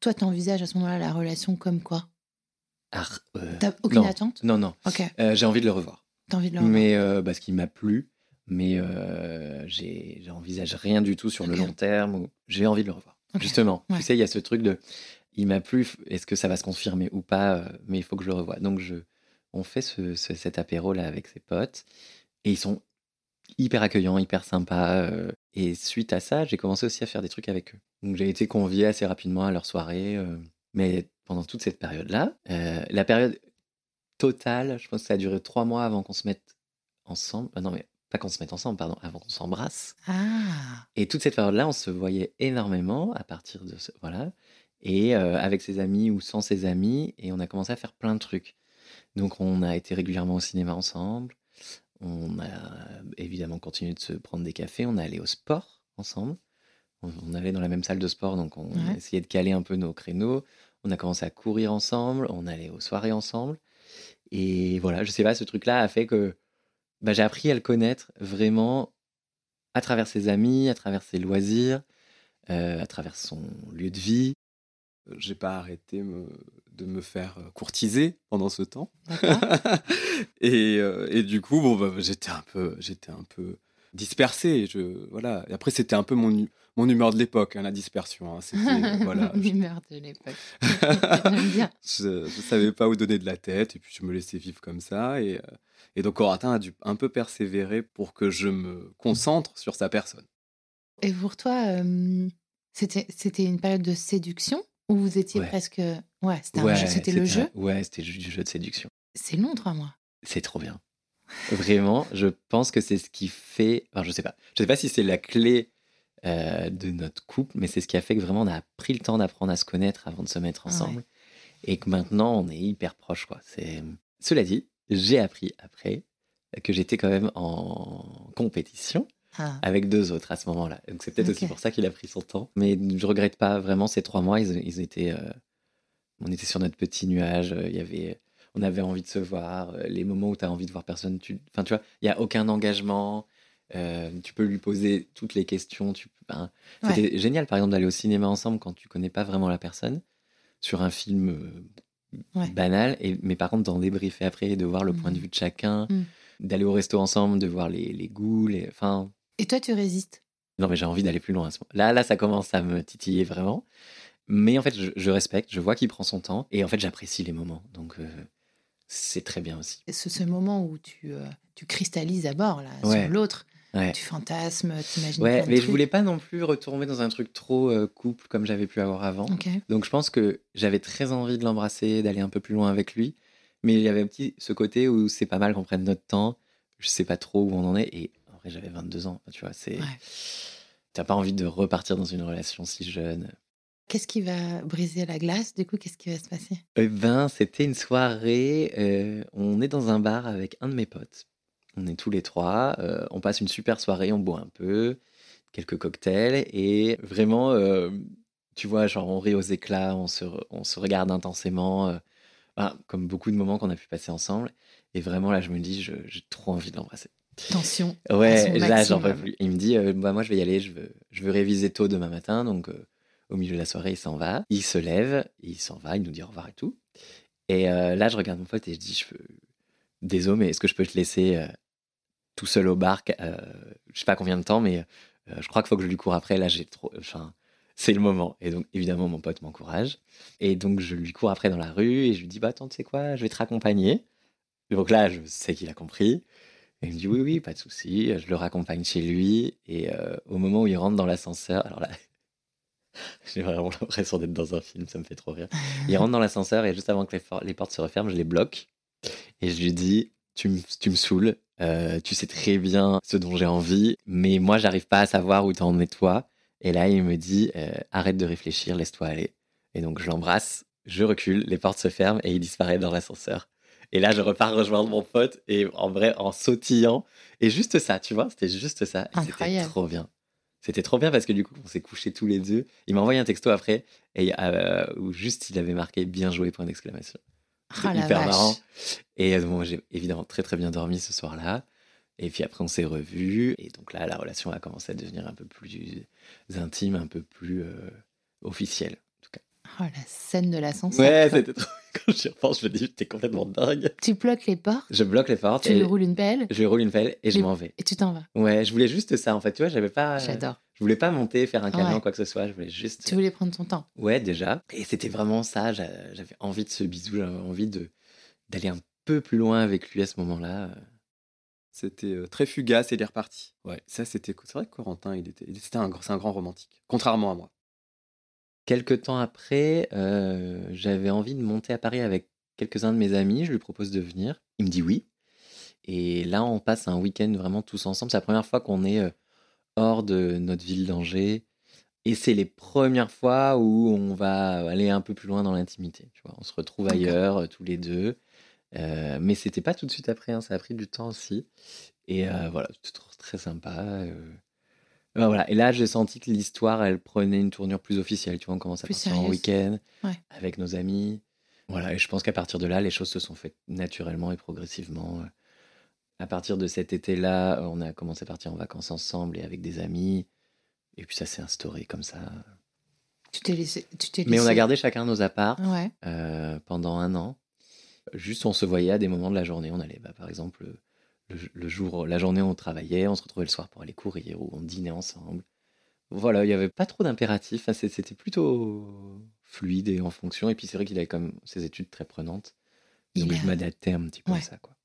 toi, tu envisages à ce moment-là la relation comme quoi? Ah, euh, T'as aucune non. attente? Non, non. Ok, Euh, j'ai envie de le revoir. t'as envie de le revoir? Mais euh, parce qu'il m'a plu. Mais j'ai j'envisage rien du tout sur le long terme. ou- J'ai envie de le revoir. Justement, Ouais. tu sais, il y a ce truc de il m'a plu, est-ce que ça va se confirmer ou pas Mais il faut que je le revoie. Donc, je, on fait ce, ce- cet apéro-là avec ses potes. Et ils sont hyper accueillants, hyper sympas. euh, et suite à ça, j'ai commencé aussi à faire des trucs avec eux. Donc, j'ai été convié assez rapidement à leur soirée. euh, mais pendant toute cette période-là, euh, la période totale, je pense que ça a duré trois mois avant qu'on se mette ensemble. Ah non, mais pas qu'on se mette ensemble, pardon, avant qu'on s'embrasse. Ah, Et toute cette période-là, on se voyait énormément à partir de ce. Voilà. Et euh, avec ses amis ou sans ses amis. Et on a commencé à faire plein de trucs. Donc, on a été régulièrement au cinéma ensemble. On a évidemment continué de se prendre des cafés. On est allé au sport ensemble. On, on allait dans la même salle de sport. Donc, on Ouais. essayait de caler un peu nos créneaux. On a commencé à courir ensemble. On allait aux soirées ensemble. Et voilà, je sais pas, ce truc-là a fait que bah, j'ai appris à le connaître vraiment à travers ses amis, à travers ses loisirs, euh, à travers son lieu de vie. J'ai pas arrêté me- de me faire euh, courtiser pendant ce temps. et, euh, et du coup, bon, bah, j'étais un peu, j'étais un peu dispersé. Je, voilà. Et après, c'était un peu mon, mon humeur de l'époque, hein, la dispersion. hein. C'était, euh, voilà. je, de l'époque. Je, je savais pas où donner de la tête, et puis je me laissais vivre comme ça. Et, euh, et donc, Corentin a dû un peu persévérer pour que je me concentre sur sa personne. Et pour toi, euh, c'était c'était une période de séduction ou vous étiez Ouais. presque. Ouais, c'était un jeu- c'était le jeu. un- Ouais, c'était du jeu de séduction. C'est long, trois mois. C'est trop bien. Vraiment, je pense que c'est ce qui fait. Enfin, je sais pas. Je sais pas si c'est la clé euh, de notre couple, mais c'est ce qui a fait que vraiment on a pris le temps d'apprendre à se connaître avant de se mettre ensemble. Et que maintenant on est hyper proches, quoi. C'est... Cela dit, j'ai appris après que j'étais quand même en compétition Ah, avec deux autres à ce moment-là. Donc c'est peut-être aussi pour ça qu'il a pris son temps. Mais je regrette pas vraiment ces trois mois. Ils, ils étaient, euh, on était sur notre petit nuage. Il y avait, on avait envie de se voir. Les moments où tu as envie de voir personne, tu, enfin tu vois, il y a aucun engagement. euh, tu peux lui poser toutes les questions. Tu, Ouais. C'était génial, par exemple, d'aller au cinéma ensemble quand tu connais pas vraiment la personne sur un film euh, Ouais. banal. Et, mais par contre, d'en débriefer après, de voir le point de Mhm. vue de chacun, Mhm. d'aller au resto ensemble, de voir les, les goûts, les, enfin. Et toi, tu résistes? Non, mais j'ai envie d'aller plus loin à ce. Là, là, ça commence à me titiller vraiment. Mais en fait, je, je respecte, je vois qu'il prend son temps. Et en fait, j'apprécie les moments. Donc, euh, c'est très bien aussi. ce, ce moment où tu, euh, tu cristallises à bord là, Ouais. sur l'autre, Ouais. tu fantasmes, t'imagines Ouais, plein de mais je trucs. voulais pas non plus retomber dans un truc trop euh, couple comme j'avais pu avoir avant. Donc, je pense que j'avais très envie de l'embrasser, d'aller un peu plus loin avec lui. Mais il y avait un petit ce côté où c'est pas mal qu'on prenne notre temps. Je sais pas trop où on en est. Et vrai, j'avais 22 ans. Tu vois, c'est. Ouais. T'as pas envie de repartir dans une relation si jeune. Qu'est-ce qui va briser la glace Du coup, qu'est-ce qui va se passer? Eh ben, c'était une soirée. euh, on est dans un bar avec un de mes potes. On est tous les trois. euh, on passe une super soirée. On boit un peu, quelques cocktails et vraiment, euh, tu vois, genre on rit aux éclats, on se, re- on se regarde intensément, comme beaucoup de moments qu'on a pu passer ensemble. Et vraiment là, je me dis, j'ai trop envie de l'embrasser. Tension. Ouais, là, j'en peux plus. Il me dit, euh, bah, moi, je vais y aller, je veux, je veux réviser tôt demain matin. Donc, euh, au milieu de la soirée, il s'en va. Il se lève, il s'en va, il nous dit au revoir et tout. Et euh, là, je regarde mon pote et je dis, je veux... désolé, mais est-ce que je peux te laisser tout seul au bar Je sais pas combien de temps, mais je crois qu'il faut que je lui cours après. Là, j'ai trop. Enfin, c'est le moment. Et donc, évidemment, mon pote m'encourage. Et donc, je lui cours après dans la rue et je lui dis, bah, attends, tu sais quoi, je vais te raccompagner. Donc là, je sais qu'il a compris. Il me dit oui, oui, pas de souci. Je le raccompagne chez lui. Et euh, au moment où il rentre dans l'ascenseur, alors là, j'ai vraiment l'impression d'être dans un film, ça me fait trop rire. Il rentre dans l'ascenseur et juste avant que les, portes se referment, je les bloque. Et je lui dis tu me saoules, euh, tu sais très bien ce dont j'ai envie, mais moi, j'arrive pas à savoir où t'en es toi. Et là, il me dit euh, arrête de réfléchir, laisse-toi aller. Et donc, je l'embrasse Je recule, les portes se ferment et il disparaît dans l'ascenseur. Et là, je repars rejoindre mon pote et en vrai, en sautillant. Et juste ça, tu vois, c'était juste ça. C'était trop bien. C'était trop bien parce que du coup, on s'est couchés tous les deux. Il m'a envoyé un texto après et euh, où juste il avait marqué bien joué point d'exclamation. Ah la hyper vache. marrant. Et euh, bon, j'ai évidemment très très bien dormi ce soir-là. Et puis après, on s'est revus. Et donc là, la relation a commencé à devenir un peu plus intime, un peu plus euh, officielle. Oh, la scène de l'ascenseur. Ouais, c'était trop. Quand j'y repense, je me dis, t'es complètement dingue. Tu bloques les portes, Je bloque les portes tu lui roules une pelle je roule une pelle et je m'en vais. et tu t'en vas. Ouais, je voulais juste ça en fait. Tu vois, j'avais pas. J'adore. Je voulais pas monter, faire un câlin Ouais. ou quoi que ce soit. Je voulais juste. Tu voulais prendre ton temps. Ouais, déjà. Et c'était vraiment ça. j'a- J'avais envie de ce bisou. J'avais envie de d'aller un peu plus loin avec lui à ce moment-là. C'était euh, très fugace et il est reparti. Ouais, ça c'était. C'est vrai que Corentin, il était, c'était un, c'est un grand romantique. Contrairement à moi. Quelques temps après, euh, j'avais envie de monter à Paris avec quelques-uns de mes amis. Je lui propose de venir. Il me dit oui. Et là, on passe un week-end vraiment tous ensemble. C'est la première fois qu'on est hors de notre ville d'Angers. Et c'est les premières fois où on va aller un peu plus loin dans l'intimité. Tu vois, on se retrouve ailleurs tous les deux. Euh, mais c'était pas tout de suite après. hein, ça a pris du temps aussi. Et euh, voilà, trop- très sympa. euh. Euh, voilà. Et là, j'ai senti que l'histoire, elle prenait une tournure plus officielle. Tu vois, on commence à Plus partir en sérieuse. week-end Ouais. avec nos amis. Voilà. Et je pense qu'à partir de là, les choses se sont faites naturellement et progressivement. euh. À partir de cet été-là, on a commencé à partir en vacances ensemble et avec des amis. Et puis ça s'est instauré comme ça. Tu t'es laissé. Tu t'es Mais on a gardé chacun nos apparts Ouais. euh, pendant un an. Juste, on se voyait à des moments de la journée. On allait, bah, par exemple, le, jour, la journée, on travaillait, on se retrouvait le soir pour aller courir ou on dînait ensemble. Voilà, il n'y avait pas trop d'impératifs. C'était plutôt fluide et en fonction. Et puis, c'est vrai qu'il avait quand même ses études très prenantes. Donc, Il je a- m'adaptais un petit peu Ouais. à ça. Quoi.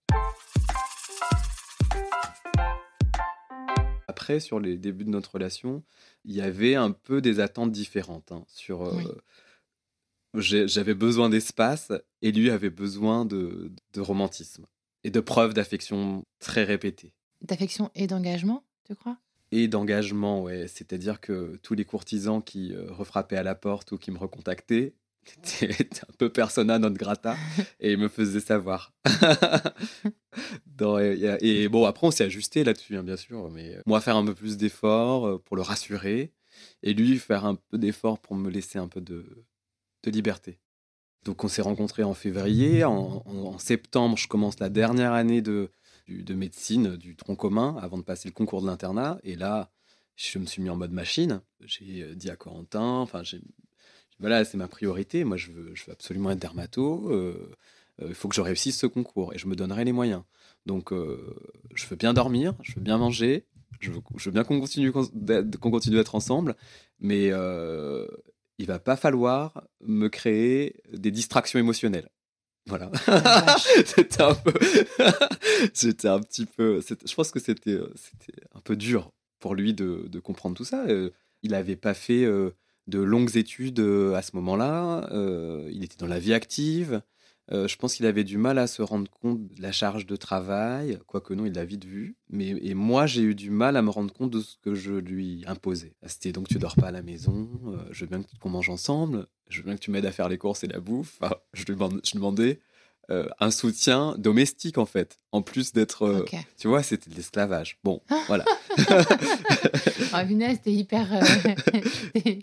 Après, sur les débuts de notre relation, il y avait un peu des attentes différentes. hein, sur, euh, Oui. J'avais besoin d'espace et lui avait besoin de, de romantisme et de preuves d'affection très répétées. D'affection et d'engagement, tu crois? Et d'engagement, ouais. C'est-à-dire que tous les courtisans qui euh, refrappaient à la porte ou qui me recontactaient étaient un peu persona non grata et me faisaient savoir. Et, et bon, après, on s'est ajusté là-dessus, hein, bien sûr. Mais euh, moi, faire un peu plus d'efforts euh, pour le rassurer et lui faire un peu d'efforts pour me laisser un peu de, de liberté. Donc, on s'est rencontrés en février. En, septembre, je commence la dernière année de, médecine du tronc commun avant de passer le concours de l'internat. Et là, je me suis mis en mode machine. J'ai euh, dit à Corentin, enfin, voilà, c'est ma priorité. Moi, je veux, absolument être dermato. euh, euh, Il faut que je réussisse ce concours et je me donnerai les moyens. Donc, je veux bien dormir, je veux bien manger, je veux, bien qu'on continue, qu'on continue d'être ensemble, mais il va pas falloir me créer des distractions émotionnelles. Voilà. vache. c'était un peu. c'était un petit peu. Je pense que c'était euh, c'était un peu dur pour lui de, de comprendre tout ça. Euh, Il n'avait pas fait euh, de longues études à ce moment-là. Il était dans la vie active. Euh, je pense qu'il avait du mal à se rendre compte de la charge de travail, quoique non, il l'a vite vu. Mais et moi, j'ai eu du mal à me rendre compte de ce que je lui imposais. C'était donc tu dors pas à la maison, euh, je veux bien qu'on mange ensemble, je veux bien que tu m'aides à faire les courses et la bouffe. Enfin, je lui je demandais euh, un soutien domestique en fait, en plus d'être, euh, tu vois, c'était de l'esclavage. Bon, voilà. Oh, punaise, t'es hyper. euh, t'es-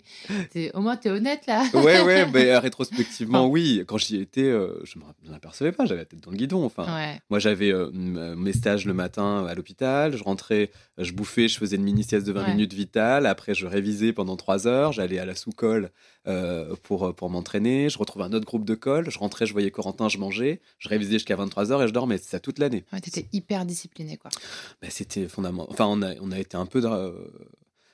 t'es- Au moins, t'es honnête là. ouais, ouais, mais rétrospectivement, oui. Quand j'y étais, je ne m'apercevais pas, j'avais la tête dans le guidon. Enfin, Ouais. Moi, j'avais mes stages le matin à l'hôpital. Je rentrais, je bouffais, je faisais une mini-sieste de 20 Ouais. minutes vitale. Après, je révisais pendant 3 heures. J'allais à la sous-colle pour, pour m'entraîner. Je retrouvais un autre groupe de colle. Je rentrais, je voyais Corentin, je mangeais. Je révisais jusqu'à 23 heures et je dormais. C'est ça toute l'année. Ouais, t'étais hyper discipliné, quoi. Bah, C'était fondamental. Enfin, on a, on a été un peu euh,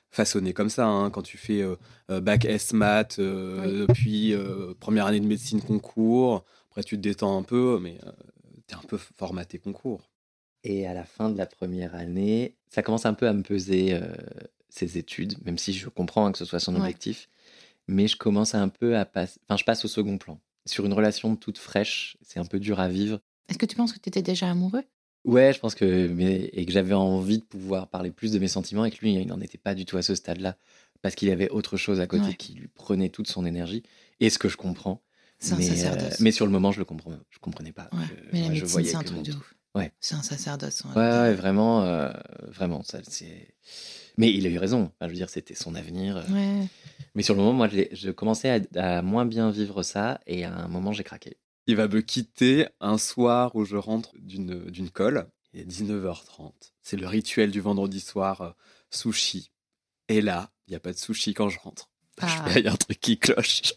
façonné comme ça. hein. Quand tu fais euh, euh, bac S maths, euh, puis euh, première année de médecine concours. Après, tu te détends un peu, mais tu es un peu formaté concours. Et à la fin de la première année, ça commence un peu à me peser euh, ses études, même si je comprends hein, que ce soit son Ouais. objectif. Mais je commence un peu à passer. Enfin, je passe au second plan. Sur une relation toute fraîche, c'est un peu dur à vivre. Est-ce que tu penses que t'étais déjà amoureux? Ouais, je pense que. Mais, et que j'avais envie de pouvoir parler plus de mes sentiments et que lui, il n'en était pas du tout à ce stade-là. Parce qu'il avait autre chose à côté Ouais. qui lui prenait toute son énergie. Et ce que je comprends. C'est un mais, euh, mais sur le moment, je le comprends, je comprenais pas. Ouais, Je- mais la moi, médecine, c'est un truc mon de ouf. Ouais. C'est un sacerdoce. Ouais, ouais, vraiment, euh, vraiment, ça, c'est. Mais il a eu raison. Enfin, je veux dire, c'était son avenir. euh. Ouais. Mais sur le moment, moi, je, commençais à, à moins bien vivre ça, et à un moment, j'ai craqué. Il va me quitter un soir où je rentre d'une d'une colle. Il est 19h30. C'est le rituel du vendredi soir, euh, sushi. Et là, il n'y a pas de sushi quand je rentre. Ah. Je il y a un truc qui cloche.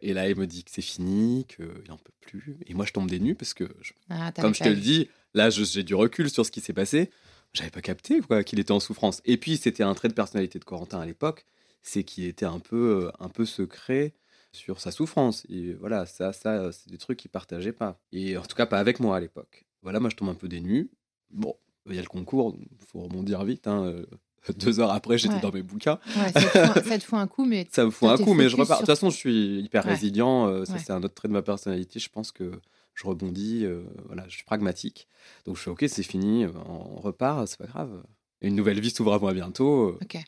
Et là, il me dit que c'est fini, qu'il n'en peut plus. Et moi, je tombe des nues parce que, je- Ah, comme je te le dis, là, j'ai du recul sur ce qui s'est passé. J'avais pas capté quoi, qu'il était en souffrance. Et puis, c'était un trait de personnalité de Corentin à l'époque, c'est qu'il était un peu, euh, un peu secret sur sa souffrance. Et voilà, ça, ça, euh, c'est des trucs qu'il partageait pas. Et en tout cas, pas avec moi à l'époque. Voilà, moi, je tombe un peu nues. Bon, il y a le concours, il faut rebondir vite. hein, euh, Deux heures après, j'étais Ouais. dans mes bouquins. Ouais, ça, te fout un, ça te fout un coup, mais Ça me fout un coup, mais je repars. De toute façon, je suis hyper Ouais. résilient. ça, c'est un autre trait de ma personnalité. Je pense que je rebondis. euh, voilà, je suis pragmatique. Donc, je fais OK, c'est fini. euh, On repart, c'est pas grave. Une nouvelle vie s'ouvre à moi bientôt. euh, ok.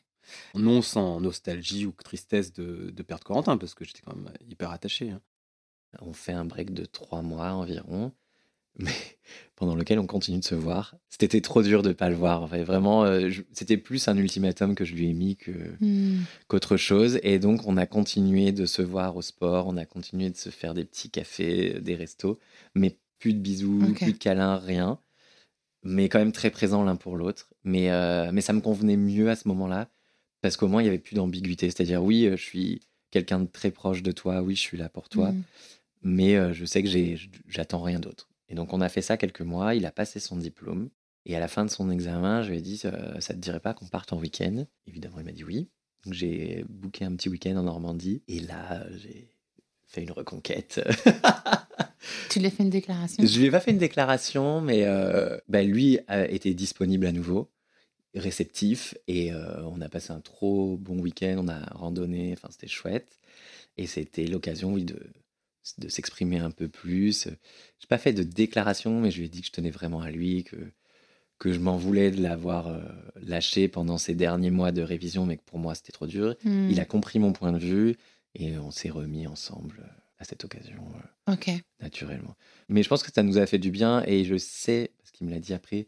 Non sans nostalgie ou tristesse de, de perdre Corentin, parce que j'étais quand même hyper attaché. hein. On fait un break de trois mois environ, mais pendant lequel on continue de se voir. C'était trop dur de pas le voir. Enfin, vraiment, euh, c'était plus un ultimatum que je lui ai mis que Hmm. qu'autre chose. Et donc, on a continué de se voir au sport, on a continué de se faire des petits cafés, des restos, mais plus de bisous, plus de câlins, rien. Mais quand même très présents l'un pour l'autre. Mais, euh, mais ça me convenait mieux à ce moment-là, parce qu'au moins, il n'y avait plus d'ambiguïté. C'est-à-dire, oui, euh, je suis quelqu'un de très proche de toi, oui, je suis là pour toi, Hmm. mais euh, je sais que j'ai- j'attends rien d'autre. Et donc, on a fait ça quelques mois, il a passé son diplôme. Et à la fin de son examen, je lui ai dit, euh, ça te dirait pas qu'on parte en week-end? Évidemment, il m'a dit oui. Donc j'ai booké un petit week-end en Normandie et là j'ai fait une reconquête. Tu lui as fait une déclaration? Je lui ai pas fait une déclaration, mais euh, bah, lui a été disponible à nouveau, réceptif et euh, on a passé un trop bon week-end. On a randonné, enfin c'était chouette et c'était l'occasion, oui, de de s'exprimer un peu plus. J'ai pas fait de déclaration, mais je lui ai dit que je tenais vraiment à lui, que que je m'en voulais de l'avoir euh, lâché pendant ces derniers mois de révision, mais que pour moi c'était trop dur. Hmm. Il a compris mon point de vue et on s'est remis ensemble euh, à cette occasion, euh, Ok. naturellement. Mais je pense que ça nous a fait du bien et je sais, parce qu'il me l'a dit après,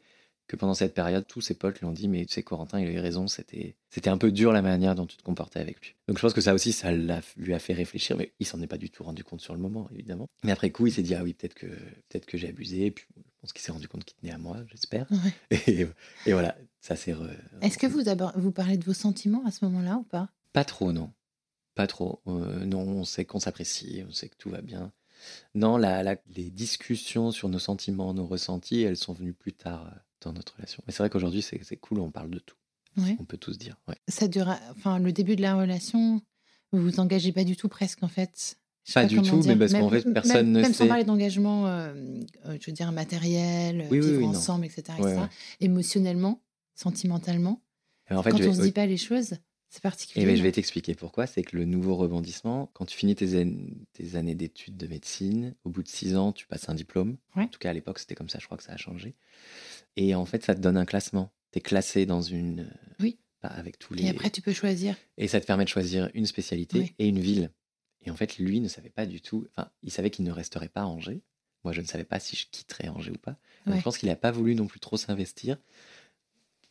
que pendant cette période, tous ses potes lui ont dit Mais tu sais, Corentin, il a eu raison, c'était c'était un peu dur la manière dont tu te comportais avec lui. Donc je pense que ça aussi, ça l'a- lui a fait réfléchir, mais il s'en est pas du tout rendu compte sur le moment, évidemment. Mais après coup, il s'est dit Ah oui, peut-être que, peut que j'ai abusé. Et puis je pense qu'il s'est rendu compte qu'il tenait à moi, j'espère. Ouais. Et, et voilà, ça s'est. re- Est-ce que vous, d'abord, vous parlez de vos sentiments à ce moment-là ou pas? Pas trop, non. Pas trop. Euh, non, on sait qu'on s'apprécie, on sait que tout va bien. Non, la, la- les discussions sur nos sentiments, nos ressentis, elles sont venues plus tard euh, dans notre relation. Mais c'est vrai qu'aujourd'hui, c'est cool, on parle de tout. Ouais. On peut tous dire. Ouais. Ça dure, enfin, le début de la relation, vous vous engagez pas du tout presque en fait. Je Pas du tout, dire. mais parce qu'en Même- fait, personne même, ne même sait. sans parler d'engagement, euh, euh, je veux dire matériel, Oui, vivre oui, ensemble, etc., Ouais, etc. ouais. Émotionnellement, sentimentalement, Et en fait, quand je vais, on se oui. dit pas les choses, c'est particulier. Eh ben, je non vais t'expliquer pourquoi. C'est que le nouveau rebondissement, quand tu finis tes, an- tes années d'études de médecine, au bout de six ans, tu passes un diplôme. En tout cas, à l'époque, c'était comme ça. Je crois que ça a changé. Et en fait, ça te donne un classement. Tu es classé dans une. Oui. bah, avec tous les. Et après, tu peux choisir. Et ça te permet de choisir une spécialité Oui. et une ville. Et en fait, lui ne savait pas du tout. Enfin, il savait qu'il ne resterait pas à Angers. Moi, je ne savais pas si je quitterais Angers ou pas. Donc, Ouais. je pense qu'il n'a pas voulu non plus trop s'investir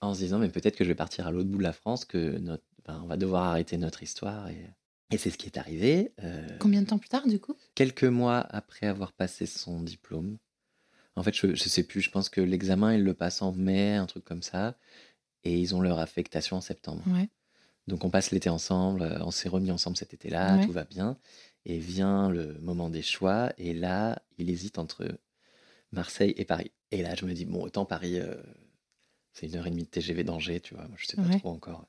en se disant, mais peut-être que je vais partir à l'autre bout de la France, que notre, enfin, on va devoir arrêter notre histoire. Et, et c'est ce qui est arrivé. Euh, Combien de temps plus tard, du coup? quelques mois après avoir passé son diplôme. En fait, je ne sais plus, je pense que l'examen, ils le passent en mai, un truc comme ça. Et ils ont leur affectation en septembre. Ouais. Donc on passe l'été ensemble, euh, on s'est remis ensemble cet été-là, Ouais. tout va bien. Et vient le moment des choix, et là, il hésite entre Marseille et Paris. Et là, je me dis, bon, autant Paris, euh, c'est une heure et demie de TGV d'Angers, tu vois. Moi, je sais pas Ouais. trop encore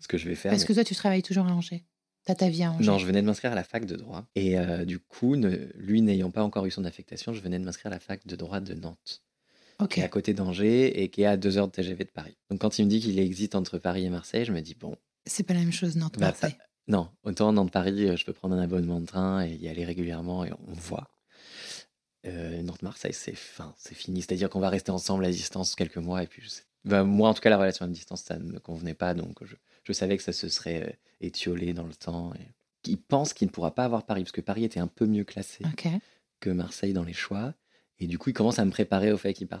ce que je vais faire. Parce mais- que toi, tu travailles toujours à Angers. T'as ta vie à Angers. Non, je venais de m'inscrire à la fac de droit. Et euh, du coup, ne- lui n'ayant pas encore eu son affectation, je venais de m'inscrire à la fac de droit de Nantes, Ok. qui est à côté d'Angers et qui est à deux heures de TGV de Paris. Donc quand il me dit qu'il hésite entre Paris et Marseille, je me dis, bon, C'est pas la même chose, Nantes, Bah. Non, autant Nantes-Paris, euh, je peux prendre un abonnement de train et y aller régulièrement et on voit. Euh, Nantes-Marseille, c'est fin, c'est fini. C'est-à-dire qu'on va rester ensemble à distance quelques mois et puis je sais- bah, moi, en tout cas, la relation à distance, ça ne me convenait pas, donc je, je savais que ça se serait euh, étiolé dans le temps. et- il pense qu'il ne pourra pas avoir Paris, parce que Paris était un peu mieux classé que Marseille dans les choix. Et du coup, il commence à me préparer au fait qu'il à,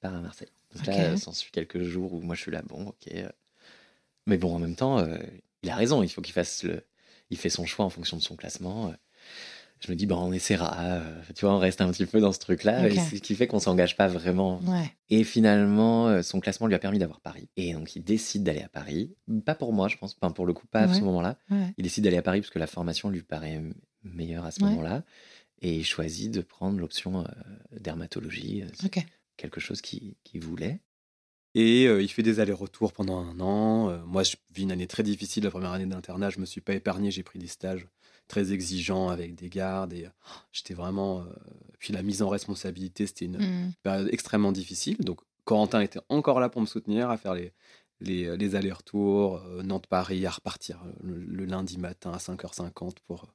part à Marseille. Donc là, euh, s'en suit quelques jours où moi je suis là, bon, ok. euh. Mais bon, en même temps, euh, il a raison, il faut qu'il fasse le. Il fait son choix en fonction de son classement. Je me dis, bon, on essaiera. euh, tu vois, on reste un petit peu dans ce truc-là. Ce qui fait qu'on s'engage pas vraiment. Ouais. Et finalement, euh, son classement lui a permis d'avoir Paris. Et donc, il décide d'aller à Paris. Pas pour moi, je pense. Enfin, pour le coup, pas à ce moment-là. Ouais. Il décide d'aller à Paris parce que la formation lui paraît meilleure à ce Ouais. moment-là. Et il choisit de prendre l'option euh, dermatologie, quelque chose qu'il voulait. Et euh, il fait des allers-retours pendant un an. Euh, moi, je vis une année très difficile. La première année d'internat, je me suis pas épargné. J'ai pris des stages très exigeants avec des gardes. Et euh, j'étais vraiment. euh, Puis la mise en responsabilité, c'était une Mm. période extrêmement difficile. Donc, Corentin était encore là pour me soutenir, à faire les, les, les allers-retours, euh, Nantes-Paris, à repartir euh, le, le lundi matin à 5h50 pour,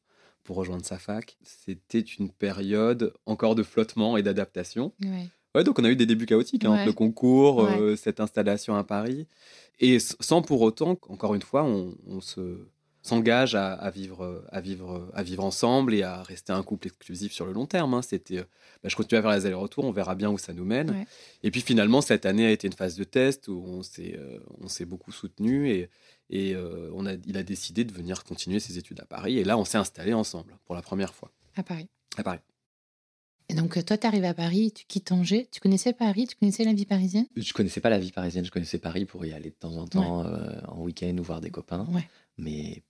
pour rejoindre sa fac. C'était une période encore de flottement et d'adaptation. Ouais. Ouais, donc on a eu des débuts chaotiques, hein, Ouais. le concours, Ouais. euh, cette installation à Paris, et sans pour autant, encore une fois, on, on se s'engage à, à vivre, à vivre, à vivre ensemble et à rester un couple exclusif sur le long terme. hein. C'était, euh, bah, je continue à faire les allers-retours, on verra bien où ça nous mène. Ouais. Et puis finalement, cette année a été une phase de test où on s'est, euh, on s'est beaucoup soutenu et, et euh, on a, il a décidé de venir continuer ses études à Paris. Et là, on s'est installés ensemble pour la première fois À Paris. à Paris. Et donc, toi, tu arrives à Paris, tu quittes Angers. Tu connaissais Paris Tu connaissais la vie parisienne? Je connaissais pas la vie parisienne, je connaissais Paris pour y aller de temps en temps euh, en week-end ou voir des copains. Ouais. Mais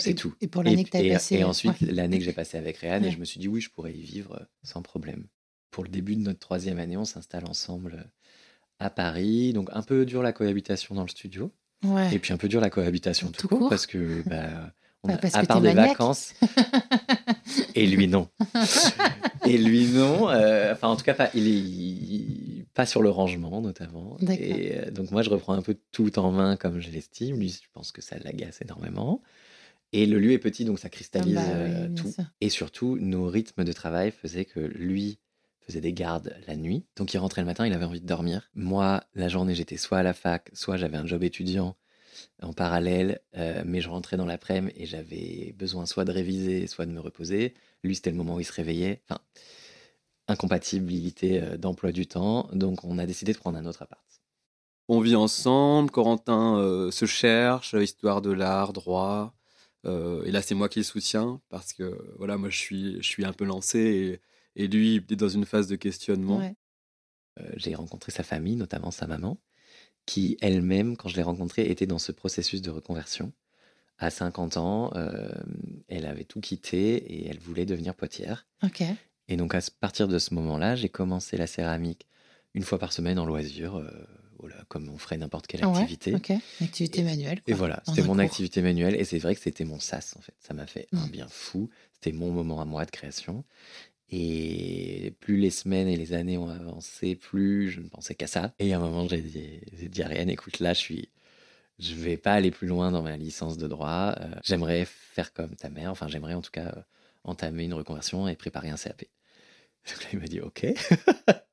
c'est et- tout. Et pour l'année que tu as et- passée. et ensuite, ouais. l'année que j'ai passée avec Réan, et je me suis dit, oui, je pourrais y vivre euh, sans problème. Pour le début de notre troisième année, on s'installe ensemble euh, à Paris. Donc, un peu dur la cohabitation dans le studio. Ouais. Et puis, un peu dur la cohabitation tout, Tout court, court. parce que, bah, on Bah, a- parce à que part des maniaque. vacances. et lui, non. et lui, non. Euh, enfin, en tout cas, pas, il est il- pas sur le rangement, notamment. Et euh, donc, moi, je reprends un peu tout en main comme je l'estime. Lui, je pense que ça l'agace énormément. Et le lieu est petit, donc ça cristallise Ah bah euh, oui, tout. sûr. Et surtout, nos rythmes de travail faisaient que lui faisait des gardes la nuit. Donc il rentrait le matin, il avait envie de dormir. Moi, la journée, j'étais soit à la fac, soit j'avais un job étudiant en parallèle, euh, mais je rentrais dans l'après-midi et j'avais besoin soit de réviser, soit de me reposer. Lui, c'était le moment où il se réveillait. Enfin, incompatibilité euh, d'emploi du temps. Donc on a décidé de prendre un autre appart. On vit ensemble, Corentin euh, se cherche, histoire de l'art, droit. Euh, et là, c'est moi qui le soutiens parce que voilà, moi, je suis, je suis un peu lancé et, et lui, il est dans une phase de questionnement. Ouais. Euh, j'ai rencontré sa famille, notamment sa maman, qui elle-même, quand je l'ai rencontrée, était dans ce processus de reconversion. À 50 ans, euh, elle avait tout quitté et elle voulait devenir potière. Ok. Et donc, à ce- partir de ce moment-là, j'ai commencé la céramique une fois par semaine en loisir, euh, comme on ferait n'importe quelle Ah ouais, activité. Ok. Activité manuelle. Et voilà, c'était mon cours. activité manuelle et c'est vrai que c'était mon sas en fait. Ça m'a fait un Mm. bien fou. C'était mon moment à moi de création. Et plus les semaines et les années ont avancé, plus je ne pensais qu'à ça. Et à un moment, j'ai dit, dit à Ariane, écoute, là, je suis, je vais pas aller plus loin dans ma licence de droit. Euh, j'aimerais faire comme ta mère. Enfin, j'aimerais en tout cas euh, entamer une reconversion et préparer un CAP. Donc là, il m'a dit, ok.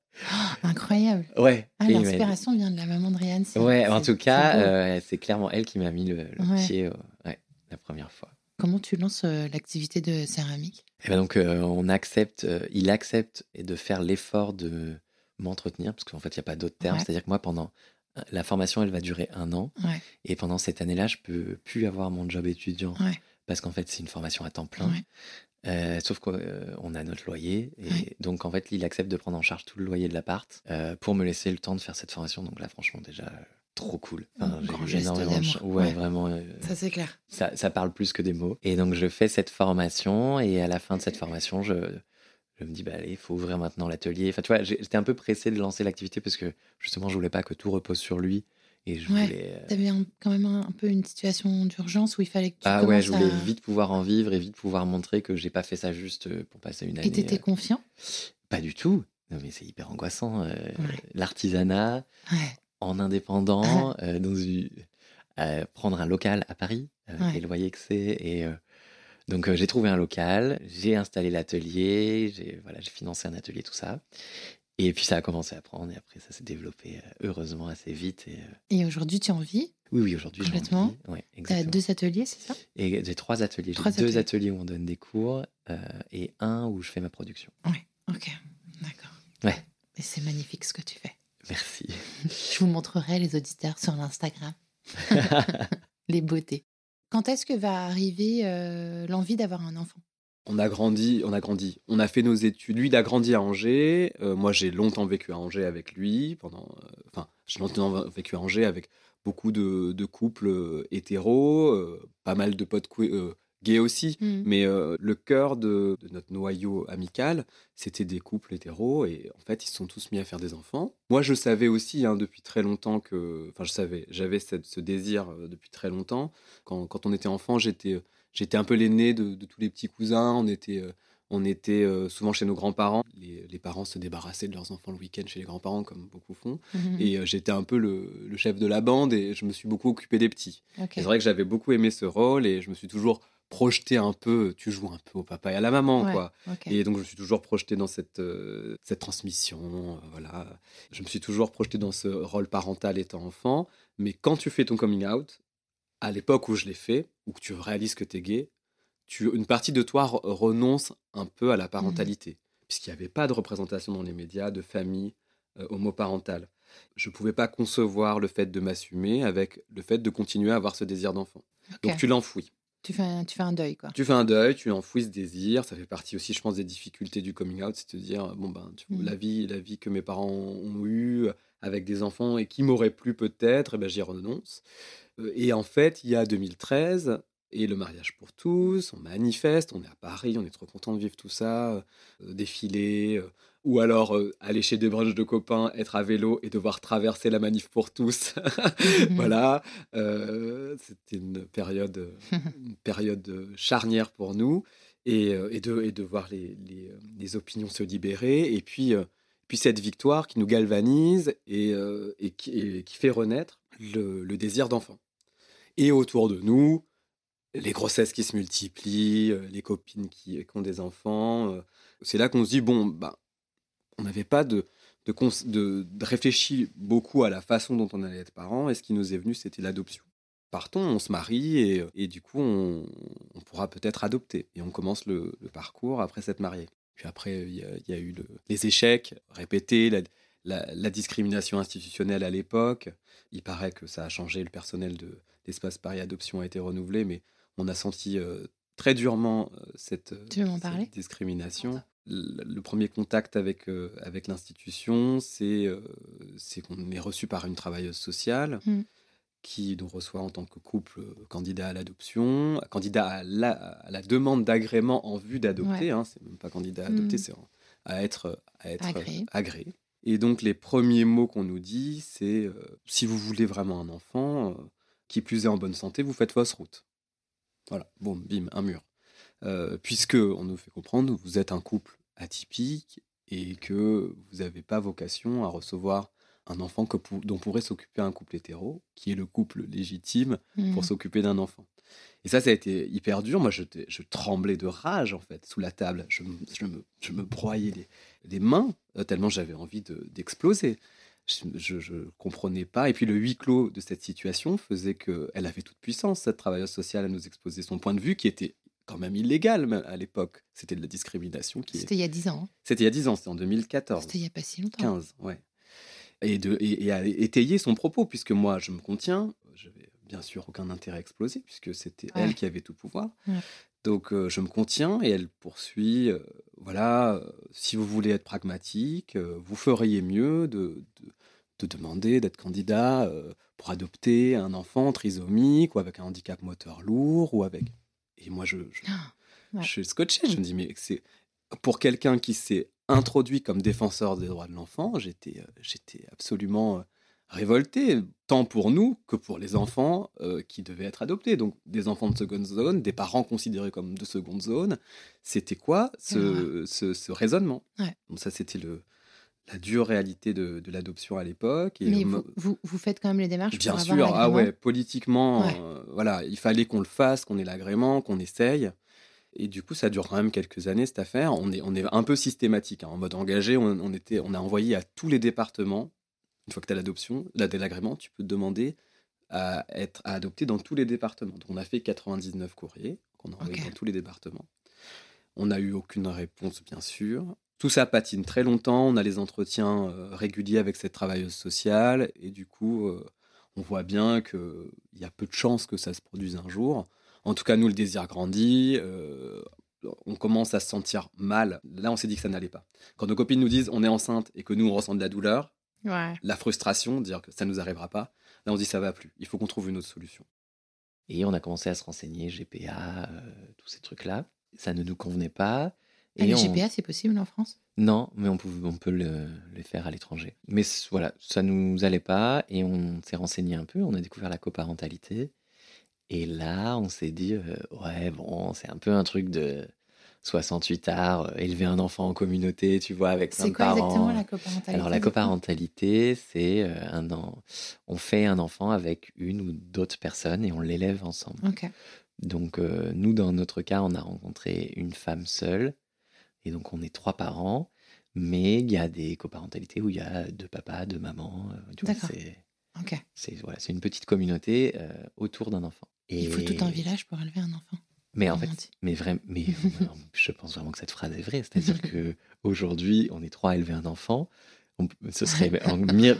Incroyable. ouais. Ah, l'inspiration vient de la maman de c'est- Ouais, en tout cas, euh, c'est clairement elle qui m'a mis le, le Ouais. pied euh, ouais, la première fois. Comment tu lances euh, l'activité de céramique? Et ben donc, euh, on accepte, il accepte de faire l'effort de m'entretenir, parce qu'en fait, il n'y a pas d'autre terme. Ouais. C'est-à-dire que moi, pendant la formation, elle va durer un an. Et pendant cette année-là, je peux plus avoir mon job étudiant, parce qu'en fait, c'est une formation à temps plein. Euh, sauf qu'on a notre loyer. Et donc, en fait, il accepte de prendre en charge tout le loyer de l'appart euh, pour me laisser le temps de faire cette formation. Donc là, franchement, déjà, euh, trop cool. Un j'ai énormément de Ouais, Ouais. vraiment. euh, Ça, c'est clair. ça, ça parle plus que des mots. Et donc, je fais cette formation. Et à la fin de cette formation, je, je me dis, bah, allez, il faut ouvrir maintenant l'atelier. Enfin, tu vois, j'étais un peu pressé de lancer l'activité parce que justement, je voulais pas que tout repose sur lui. Et je Ouais. voulais. euh, Tu avais quand même un, un peu une situation d'urgence où il fallait que tu Ah ouais, je voulais à... vite pouvoir en vivre et vite pouvoir montrer que j'ai pas fait ça juste euh, pour passer une année. Et t'étais euh, confiant? Pas du tout. Non, mais c'est hyper angoissant. euh, Ouais. L'artisanat Ouais. en indépendant, euh, dans une- euh, prendre un local à Paris, et le loyer que c'est. Et donc, j'ai trouvé un local, j'ai installé l'atelier, j'ai voilà, j'ai financé un atelier, tout ça. Et puis ça a commencé à prendre et après ça s'est développé euh, heureusement assez vite. Et, euh, Et aujourd'hui, tu en vis? Oui, oui, aujourd'hui j'en Complètement. Ouais, Tu as deux ateliers, c'est ça? Et j'ai trois ateliers. Trois deux ateliers. où on donne des cours euh, et un où je fais ma production. Ok, d'accord. Ouais. Et c'est magnifique ce que tu fais. Merci. Je vous montrerai les auditeurs sur l'Instagram. les beautés. Quand est-ce que va arriver euh, l'envie d'avoir un enfant? On a grandi, on a grandi. On a fait nos études. Lui, il a grandi à Angers. Euh, moi, j'ai longtemps vécu à Angers avec lui. Pendant, euh, enfin, j'ai longtemps vécu à Angers avec beaucoup de, de couples euh, hétéros, euh, pas mal de potes gays aussi. Mm. Mais le cœur de, de notre noyau amical, c'était des couples hétéros et en fait, ils se sont tous mis à faire des enfants. Moi, je savais aussi hein, depuis très longtemps que, enfin, je savais, j'avais ce désir depuis très longtemps. Quand, quand on était enfant, j'étais, j'étais un peu l'aîné de, de tous les petits cousins. On était, euh, on était euh, souvent chez nos grands-parents. Les, les parents se débarrassaient de leurs enfants le week-end chez les grands-parents, comme beaucoup font. Mhm. Et euh, j'étais un peu le, le chef de la bande et je me suis beaucoup occupé des petits. C'est vrai que j'avais beaucoup aimé ce rôle et je me suis toujours projeté un peu, tu joues un peu au papa et à la maman, Ouais, quoi. Et donc je me suis toujours projeté dans cette, euh, cette transmission, euh, voilà. Je me suis toujours projeté dans ce rôle parental étant enfant. Mais quand tu fais ton coming out, à l'époque où je l'ai fait, ou que tu réalises que tu es gay, tu, une partie de toi re- renonce un peu à la parentalité, puisqu'il n'y avait pas de représentation dans les médias de famille euh, homoparentale. Je ne pouvais pas concevoir le fait de m'assumer avec le fait de continuer à avoir ce désir d'enfant. Donc tu l'enfouis. tu, fais un, tu fais un deuil, quoi. Tu fais un deuil, tu enfouis ce désir. Ça fait partie aussi, je pense, des difficultés du coming out, c'est de dire bon ben, tu- Mhm. la vie, la vie que mes parents ont eue avec des enfants et qui m'auraient plu peut-être, eh ben j'y renonce. Euh, Et en fait, il y a 2013 et le mariage pour tous, on manifeste, on est à Paris, on est trop content de vivre tout ça, euh, défiler, euh, ou alors euh, aller chez des brunchs de copains, être à vélo et devoir traverser la manif pour tous. Voilà, euh, c'était une période, euh, une période euh, charnière pour nous et, euh, et, de, et de voir les, les, euh, les opinions se libérer et puis, euh, puis cette victoire qui nous galvanise et, euh, qui, fait renaître le, désir d'enfant. Et autour de nous, les grossesses qui se multiplient, euh, les copines qui, ont des enfants. euh, c'est là qu'on se dit, bon, bah, on n'avait pas de, de, beaucoup à la façon dont on allait être parents, et ce qui nous est venu, c'était l'adoption. Partons, on se marie, et, et du coup, on, on pourra peut-être adopter. Et on commence le, le parcours après s'être marié. Puis après, il y, a- il y a eu le- les échecs répétés, la, la- la discrimination institutionnelle à l'époque. Il paraît que ça a changé, le personnel de l'espace Paris Adoption a été renouvelé, mais on a senti euh, très durement euh, cette, cette discrimination. Le, le premier contact avec, euh, avec l'institution, c'est euh, c'est qu'on est reçu par une travailleuse sociale Mm. Qui nous reçoit en tant que couple euh, candidat à l'adoption, candidat à la, à la demande d'agrément en vue d'adopter. hein, c'est même pas candidat à adopter, Mm. c'est à être, à être Agréé. agréé. Et donc les premiers mots qu'on nous dit, c'est euh, si vous voulez vraiment un enfant, euh, qui plus est en bonne santé, vous faites fausse route. Voilà, boum, bim, un mur. Euh, puisque on nous fait comprendre, vous êtes un couple atypique et que vous n'avez pas vocation à recevoir un enfant que pour- dont pourrait s'occuper un couple hétéro, qui est le couple légitime pour s'occuper d'un enfant. Et ça, ça a été hyper dur. Moi, je, je tremblais de rage, en fait, sous la table. Je, me- je me, je me broyais les, les mains, euh, tellement j'avais envie de- d'exploser. je ne comprenais pas. Et puis, le huis clos de cette situation faisait qu'elle avait toute puissance, cette travailleuse sociale, à nous exposer son point de vue, qui était quand même illégal même, à l'époque. C'était de la discrimination. qui est- C'était il y a 10 ans. hein. C'était il y a 10 ans, c'était en 2014. C'était il n'y a pas si longtemps. 15, ouais. Et, de, et, et à étayer son propos, puisque moi, je me contiens. Je n'avais bien sûr aucun intérêt à exploser, puisque c'était Ouais. elle qui avait tout pouvoir. Ouais. Donc, euh, je me contiens et elle poursuit. euh, voilà, euh, si vous voulez être pragmatique, vous feriez mieux de, de, de demander d'être candidat pour adopter un enfant trisomique ou avec un handicap moteur lourd ou avec. Et moi, je, je, ouais. je suis scotché. Je me dis, mais c'est pour quelqu'un qui s'est introduit comme défenseur des droits de l'enfant, j'étais, euh, absolument euh, révolté, tant pour nous que pour les enfants euh, qui devaient être adoptés. Donc, des enfants de seconde zone, des parents considérés comme de seconde zone. C'était quoi ce, ce, ce raisonnement? Ouais. Donc, ça, c'était le, la dure réalité de, de l'adoption à l'époque. Et Mais vous, vous, vous faites quand même les démarches Bien pour sûr, avoir ah ouais, politiquement, Ouais. euh, voilà, il fallait qu'on le fasse, qu'on ait l'agrément, qu'on essaye. Et du coup, ça dure quand même quelques années cette affaire. On est, on est un peu systématique, hein, en mode engagé. On, on était, on a envoyé à tous les départements. Une fois que tu as l'adoption, l'agrément, tu peux te demander à être à adopter dans tous les départements. Donc, on a fait 99 courriers qu'on a envoyés dans tous les départements. On n'a eu aucune réponse, bien sûr. Tout ça patine très longtemps. On a les entretiens euh, réguliers avec cette travailleuse sociale. Et du coup, euh, on voit bien qu'il y a peu de chances que ça se produise un jour. En tout cas, nous, le désir grandit. euh, on commence à se sentir mal. Là, on s'est dit que ça n'allait pas. Quand nos copines nous disent on est enceinte et que nous, on ressent de la douleur, Ouais. la frustration, dire que ça nous arrivera pas, là, on se dit ça va plus. Il faut qu'on trouve une autre solution. Et on a commencé à se renseigner, GPA, euh, tous ces trucs-là. Ça ne nous convenait pas. Ah, Et le on- GPA, c'est possible en France? Non, mais on peut, on peut le, le faire à l'étranger. Mais voilà, ça nous allait pas et on s'est renseigné un peu, on a découvert la coparentalité. Et là, on s'est dit, euh, ouais, bon, c'est un peu un truc de 68 arts, euh, élever un enfant en communauté, tu vois, avec plein C'est de quoi parents. exactement la coparentalité Alors la coparentalité, c'est euh, un an, on fait un enfant avec une ou d'autres personnes et on l'élève ensemble. Ok. Donc, nous, dans notre cas, on a rencontré une femme seule. Et donc, on est trois parents. Mais il y a des coparentalités où il y a deux papas, deux mamans. D'accord. c'est, Ok. c'est, voilà, c'est une petite communauté autour d'un enfant. Et... Il faut tout un village pour élever un enfant. Mais en fait, mais vraiment, mais je pense vraiment que cette phrase est vraie. C'est-à-dire que aujourd'hui, on est trois à élever un enfant. Ce, serait,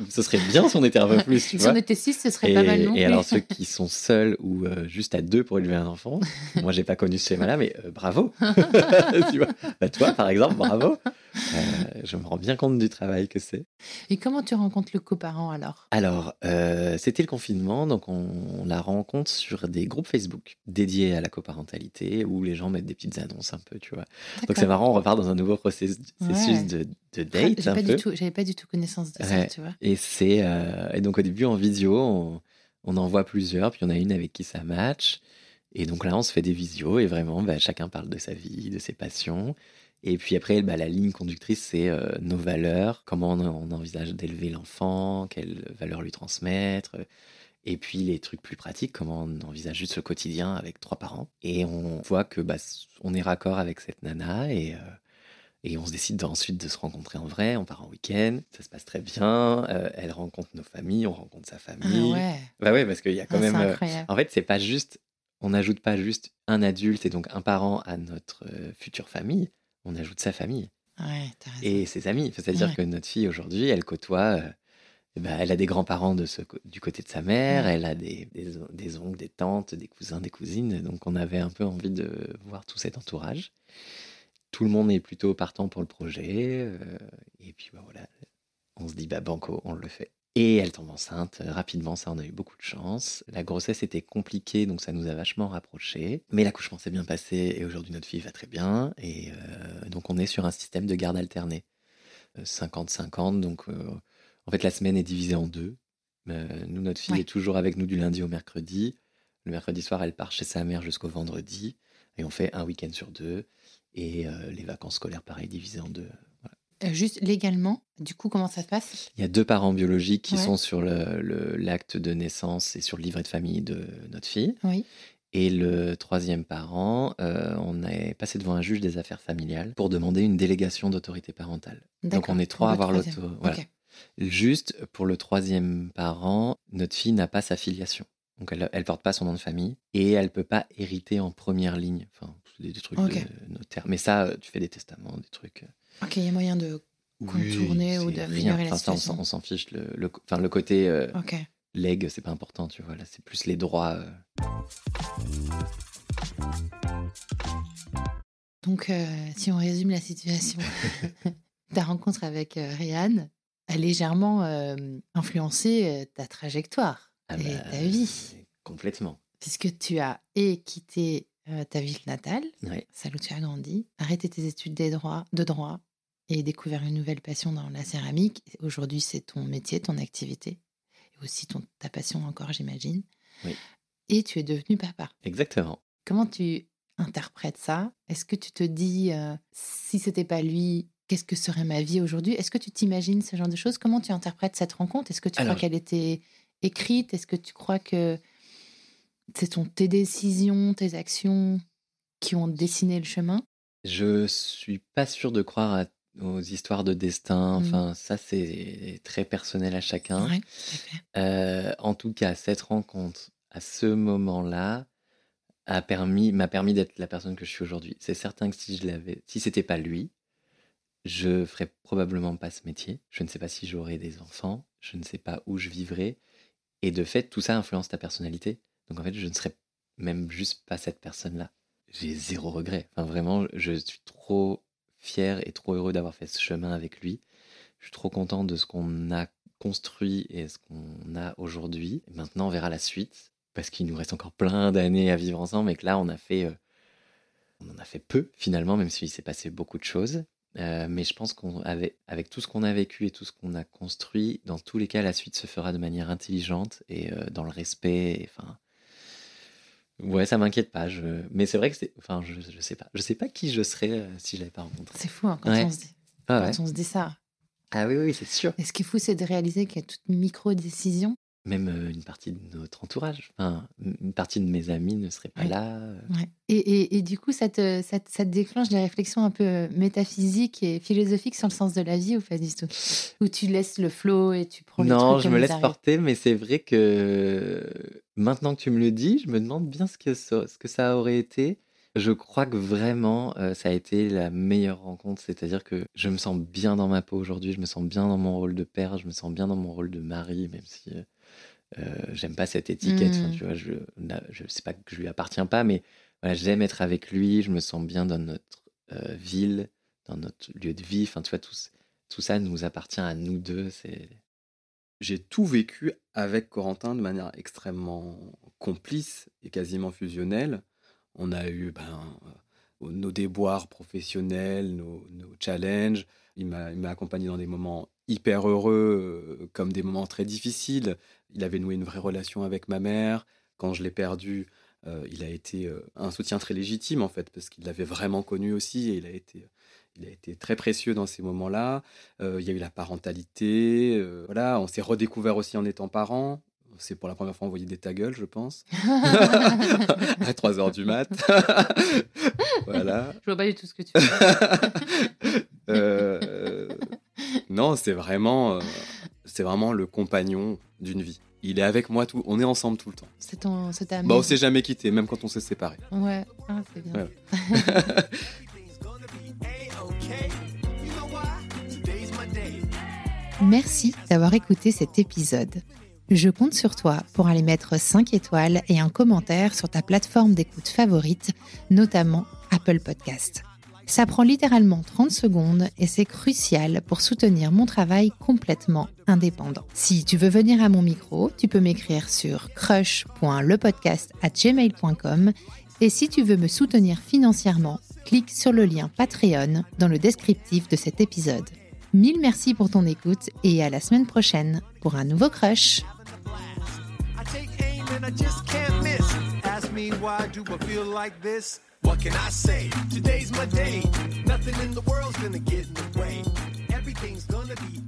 ce serait bien si on était un peu plus, tu Si vois. on était six, ce serait Et, pas mal non et alors ceux qui sont seuls ou euh, juste à deux pour élever un enfant, moi j'ai pas connu ce schéma-là, mais euh, bravo. tu vois Bah, toi par exemple, bravo. Euh, je me rends bien compte du travail que c'est. Et comment tu rencontres le coparent alors? Alors c'était le confinement, donc on, on la rencontre sur des groupes Facebook dédiés à la coparentalité où les gens mettent des petites annonces un peu, tu vois. Donc c'est marrant, on repart dans un nouveau processus Ouais. de, de date pas j'avais pas du tout connaissance de ça, tu vois. Et c'est euh, et donc au début en vidéo, on, on en voit plusieurs, puis en a une avec qui ça match. Et donc là, on se fait des visios et vraiment, bah, chacun parle de sa vie, de ses passions. Et puis après, bah, la ligne conductrice, c'est euh, nos valeurs, comment on, on envisage d'élever l'enfant, quelles valeurs lui transmettre. Et puis les trucs plus pratiques, comment on envisage juste le quotidien avec trois parents. Et on voit que bah, on est raccord avec cette nana et, euh, et on se décide ensuite de se rencontrer en vrai. On part en week-end, ça se passe très bien. euh, elle rencontre nos familles, on rencontre sa Ah famille. ouais, Bah ouais, parce qu'il y a quand Ah, même. euh, en fait, c'est pas juste. On n'ajoute pas juste un adulte et donc un parent à notre euh, future famille. On ajoute sa famille Ouais, et ses amis. C'est-à-dire Ouais. que notre fille aujourd'hui, elle côtoie. ben, elle a des grands-parents de ce, du côté de sa mère, elle a des, des oncles, des tantes, des cousins, des cousines. Donc on avait un peu envie de voir tout cet entourage. Tout le monde est plutôt partant pour le projet. euh, et puis bah, voilà, on se dit bah banco, on le fait. Et elle tombe enceinte euh, rapidement, ça on a eu beaucoup de chance. La grossesse était compliquée, donc ça nous a vachement rapprochés. Mais l'accouchement s'est bien passé et aujourd'hui notre fille va très bien. Et euh, donc on est sur un système de garde alternée. Euh, 50-50, donc euh, en fait la semaine est divisée en deux. Euh, nous, notre fille Ouais. est toujours avec nous du lundi au mercredi. Le mercredi soir, elle part chez sa mère jusqu'au vendredi. Et on fait un week-end sur deux. Et euh, les vacances scolaires, pareil, divisées en deux. Voilà. Euh, juste légalement, du coup, comment ça se passe? Il y a deux parents biologiques qui Ouais. sont sur l'acte de naissance et sur le livret de famille de notre fille. Oui. Et le troisième parent, euh, on est passé devant un juge des affaires familiales pour demander une délégation d'autorité parentale. Donc on est trois à avoir l'auto. Voilà. Juste pour le troisième parent, notre fille n'a pas sa filiation. Donc elle ne porte pas son nom de famille et elle peut pas hériter en première ligne. Enfin, des, des trucs Ok. de notaire. Mais ça, euh, tu fais des testaments, des trucs. euh, Ok, il y a moyen de. Contourner ou d'améliorer rien. la Enfin, ça, on situation. s'en- on s'en fiche. Le, le, enfin, le côté euh, Ok. leg, c'est pas important, tu vois. Là, c'est plus les droits. euh. Donc, euh, si on résume la situation, ta rencontre avec Ryan a légèrement influencé ta trajectoire Ah et bah, ta vie, Complètement. puisque tu as et quitté euh, ta ville natale, Ouais. celle où tu as grandi, arrêté tes études des droits, de droit et découvert une nouvelle passion dans la céramique. Aujourd'hui, c'est ton métier, ton activité, et aussi ton, ta passion encore, j'imagine. Oui. Et tu es devenu papa. Exactement. Comment tu interprètes ça? Est-ce que tu te dis, euh, si c'était pas lui, qu'est-ce que serait ma vie aujourd'hui? Est-ce que tu t'imagines ce genre de choses? Comment tu interprètes cette rencontre? Est-ce que tu Alors, crois qu'elle était écrite? Est-ce que tu crois que ce sont tes décisions, tes actions qui ont dessiné le chemin? Je suis pas sûr de croire à- aux histoires de destin. Mm. Enfin, ça, c'est très personnel à chacun. Ouais. Euh, en tout cas, cette rencontre, à ce moment-là, a permis, m'a permis d'être la personne que je suis aujourd'hui. C'est certain que si je l'avais, si c'était pas lui, je ferais probablement pas ce métier. Je ne sais pas si j'aurais des enfants. Je ne sais pas où je vivrais. Et de fait, tout ça influence ta personnalité. Donc en fait, je ne serais même juste pas cette personne-là. J'ai zéro regret. Enfin, vraiment, je suis trop fier et trop heureux d'avoir fait ce chemin avec lui. Je suis trop content de ce qu'on a construit et ce qu'on a aujourd'hui. Maintenant, on verra la suite parce qu'il nous reste encore plein d'années à vivre ensemble et que là, on a fait, euh, on en a fait peu finalement, même s'il s'est passé beaucoup de choses. Euh, mais je pense qu'on avait, avec tout ce qu'on a vécu et tout ce qu'on a construit, dans tous les cas, la suite se fera de manière intelligente et euh, dans le respect. Enfin, ouais, ça m'inquiète pas. Je... Mais c'est vrai que c'est, enfin, je, je sais pas, je sais pas qui je serais euh, si je l'avais pas rencontré. C'est fou hein, quand, Ouais. on se dit, Ah, quand on se dit ça. Ah oui, oui, c'est sûr. Et ce qui est fou, c'est de réaliser qu'il y a toute micro-décision. Même euh, une partie de notre entourage, enfin, une partie de mes amis ne serait pas Ouais. là. euh. Ouais. Et, et- et du coup, ça te, ça, te- ça te déclenche des réflexions un peu métaphysiques et philosophiques sur le sens de la vie ou pas du tout? Où tu laisses le flow et tu prends les Non, trucs je me laisse arrivent? porter, mais c'est vrai que maintenant que tu me le dis, je me demande bien ce que ça, ce que ça aurait été. Je crois que vraiment, euh, ça a été la meilleure rencontre. C'est-à-dire que je me sens bien dans ma peau aujourd'hui, je me sens bien dans mon rôle de père, je me sens bien dans mon rôle de mari, même si euh, euh, j'aime pas cette étiquette. Enfin, Mm. tu vois, je, je sais pas que je lui appartiens pas, mais voilà, j'aime être avec lui, je me sens bien dans notre euh, ville, dans notre lieu de vie. Enfin, tu vois, tout, tout ça nous appartient à nous deux. C'est J'ai tout vécu avec Corentin de manière extrêmement complice et quasiment fusionnelle. On a eu ben, euh, nos déboires professionnels, nos, nos challenges. Il m'a accompagné dans des moments hyper heureux, euh, comme des moments très difficiles. Il avait noué une vraie relation avec ma mère. Quand je l'ai perdu, euh, il a été euh, un soutien très légitime, en fait, parce qu'il l'avait vraiment connu aussi et il a été, il a été très précieux dans ces moments-là. Euh, il y a eu la parentalité. voilà, on s'est redécouvert aussi en étant parents. On s'est pour la première fois envoyé des ta gueule, je pense. à 3 heures du mat. voilà. Je vois pas du tout ce que tu fais. Non, c'est vraiment, euh, c'est vraiment le compagnon d'une vie. Il est avec moi tout, on est ensemble tout le temps. C'est ton, c'est ta Bah, on s'est jamais quitté, même quand on s'est séparés. Ouais, ah, c'est bien. Voilà. Merci d'avoir écouté cet épisode. Je compte sur toi pour aller mettre 5 étoiles et un commentaire sur ta plateforme d'écoute favorite, notamment Apple Podcast. Ça prend littéralement 30 secondes et c'est crucial pour soutenir mon travail complètement indépendant. Si tu veux venir à mon micro, tu peux m'écrire sur crush.lepodcast@gmail.com et si tu veux me soutenir financièrement, clique sur le lien Patreon dans le descriptif de cet épisode. Mille merci pour ton écoute et à la semaine prochaine pour un nouveau crush. Why do I feel like this? What can I say? Today's my day. Nothing in the world's gonna get in the way. Everything's gonna be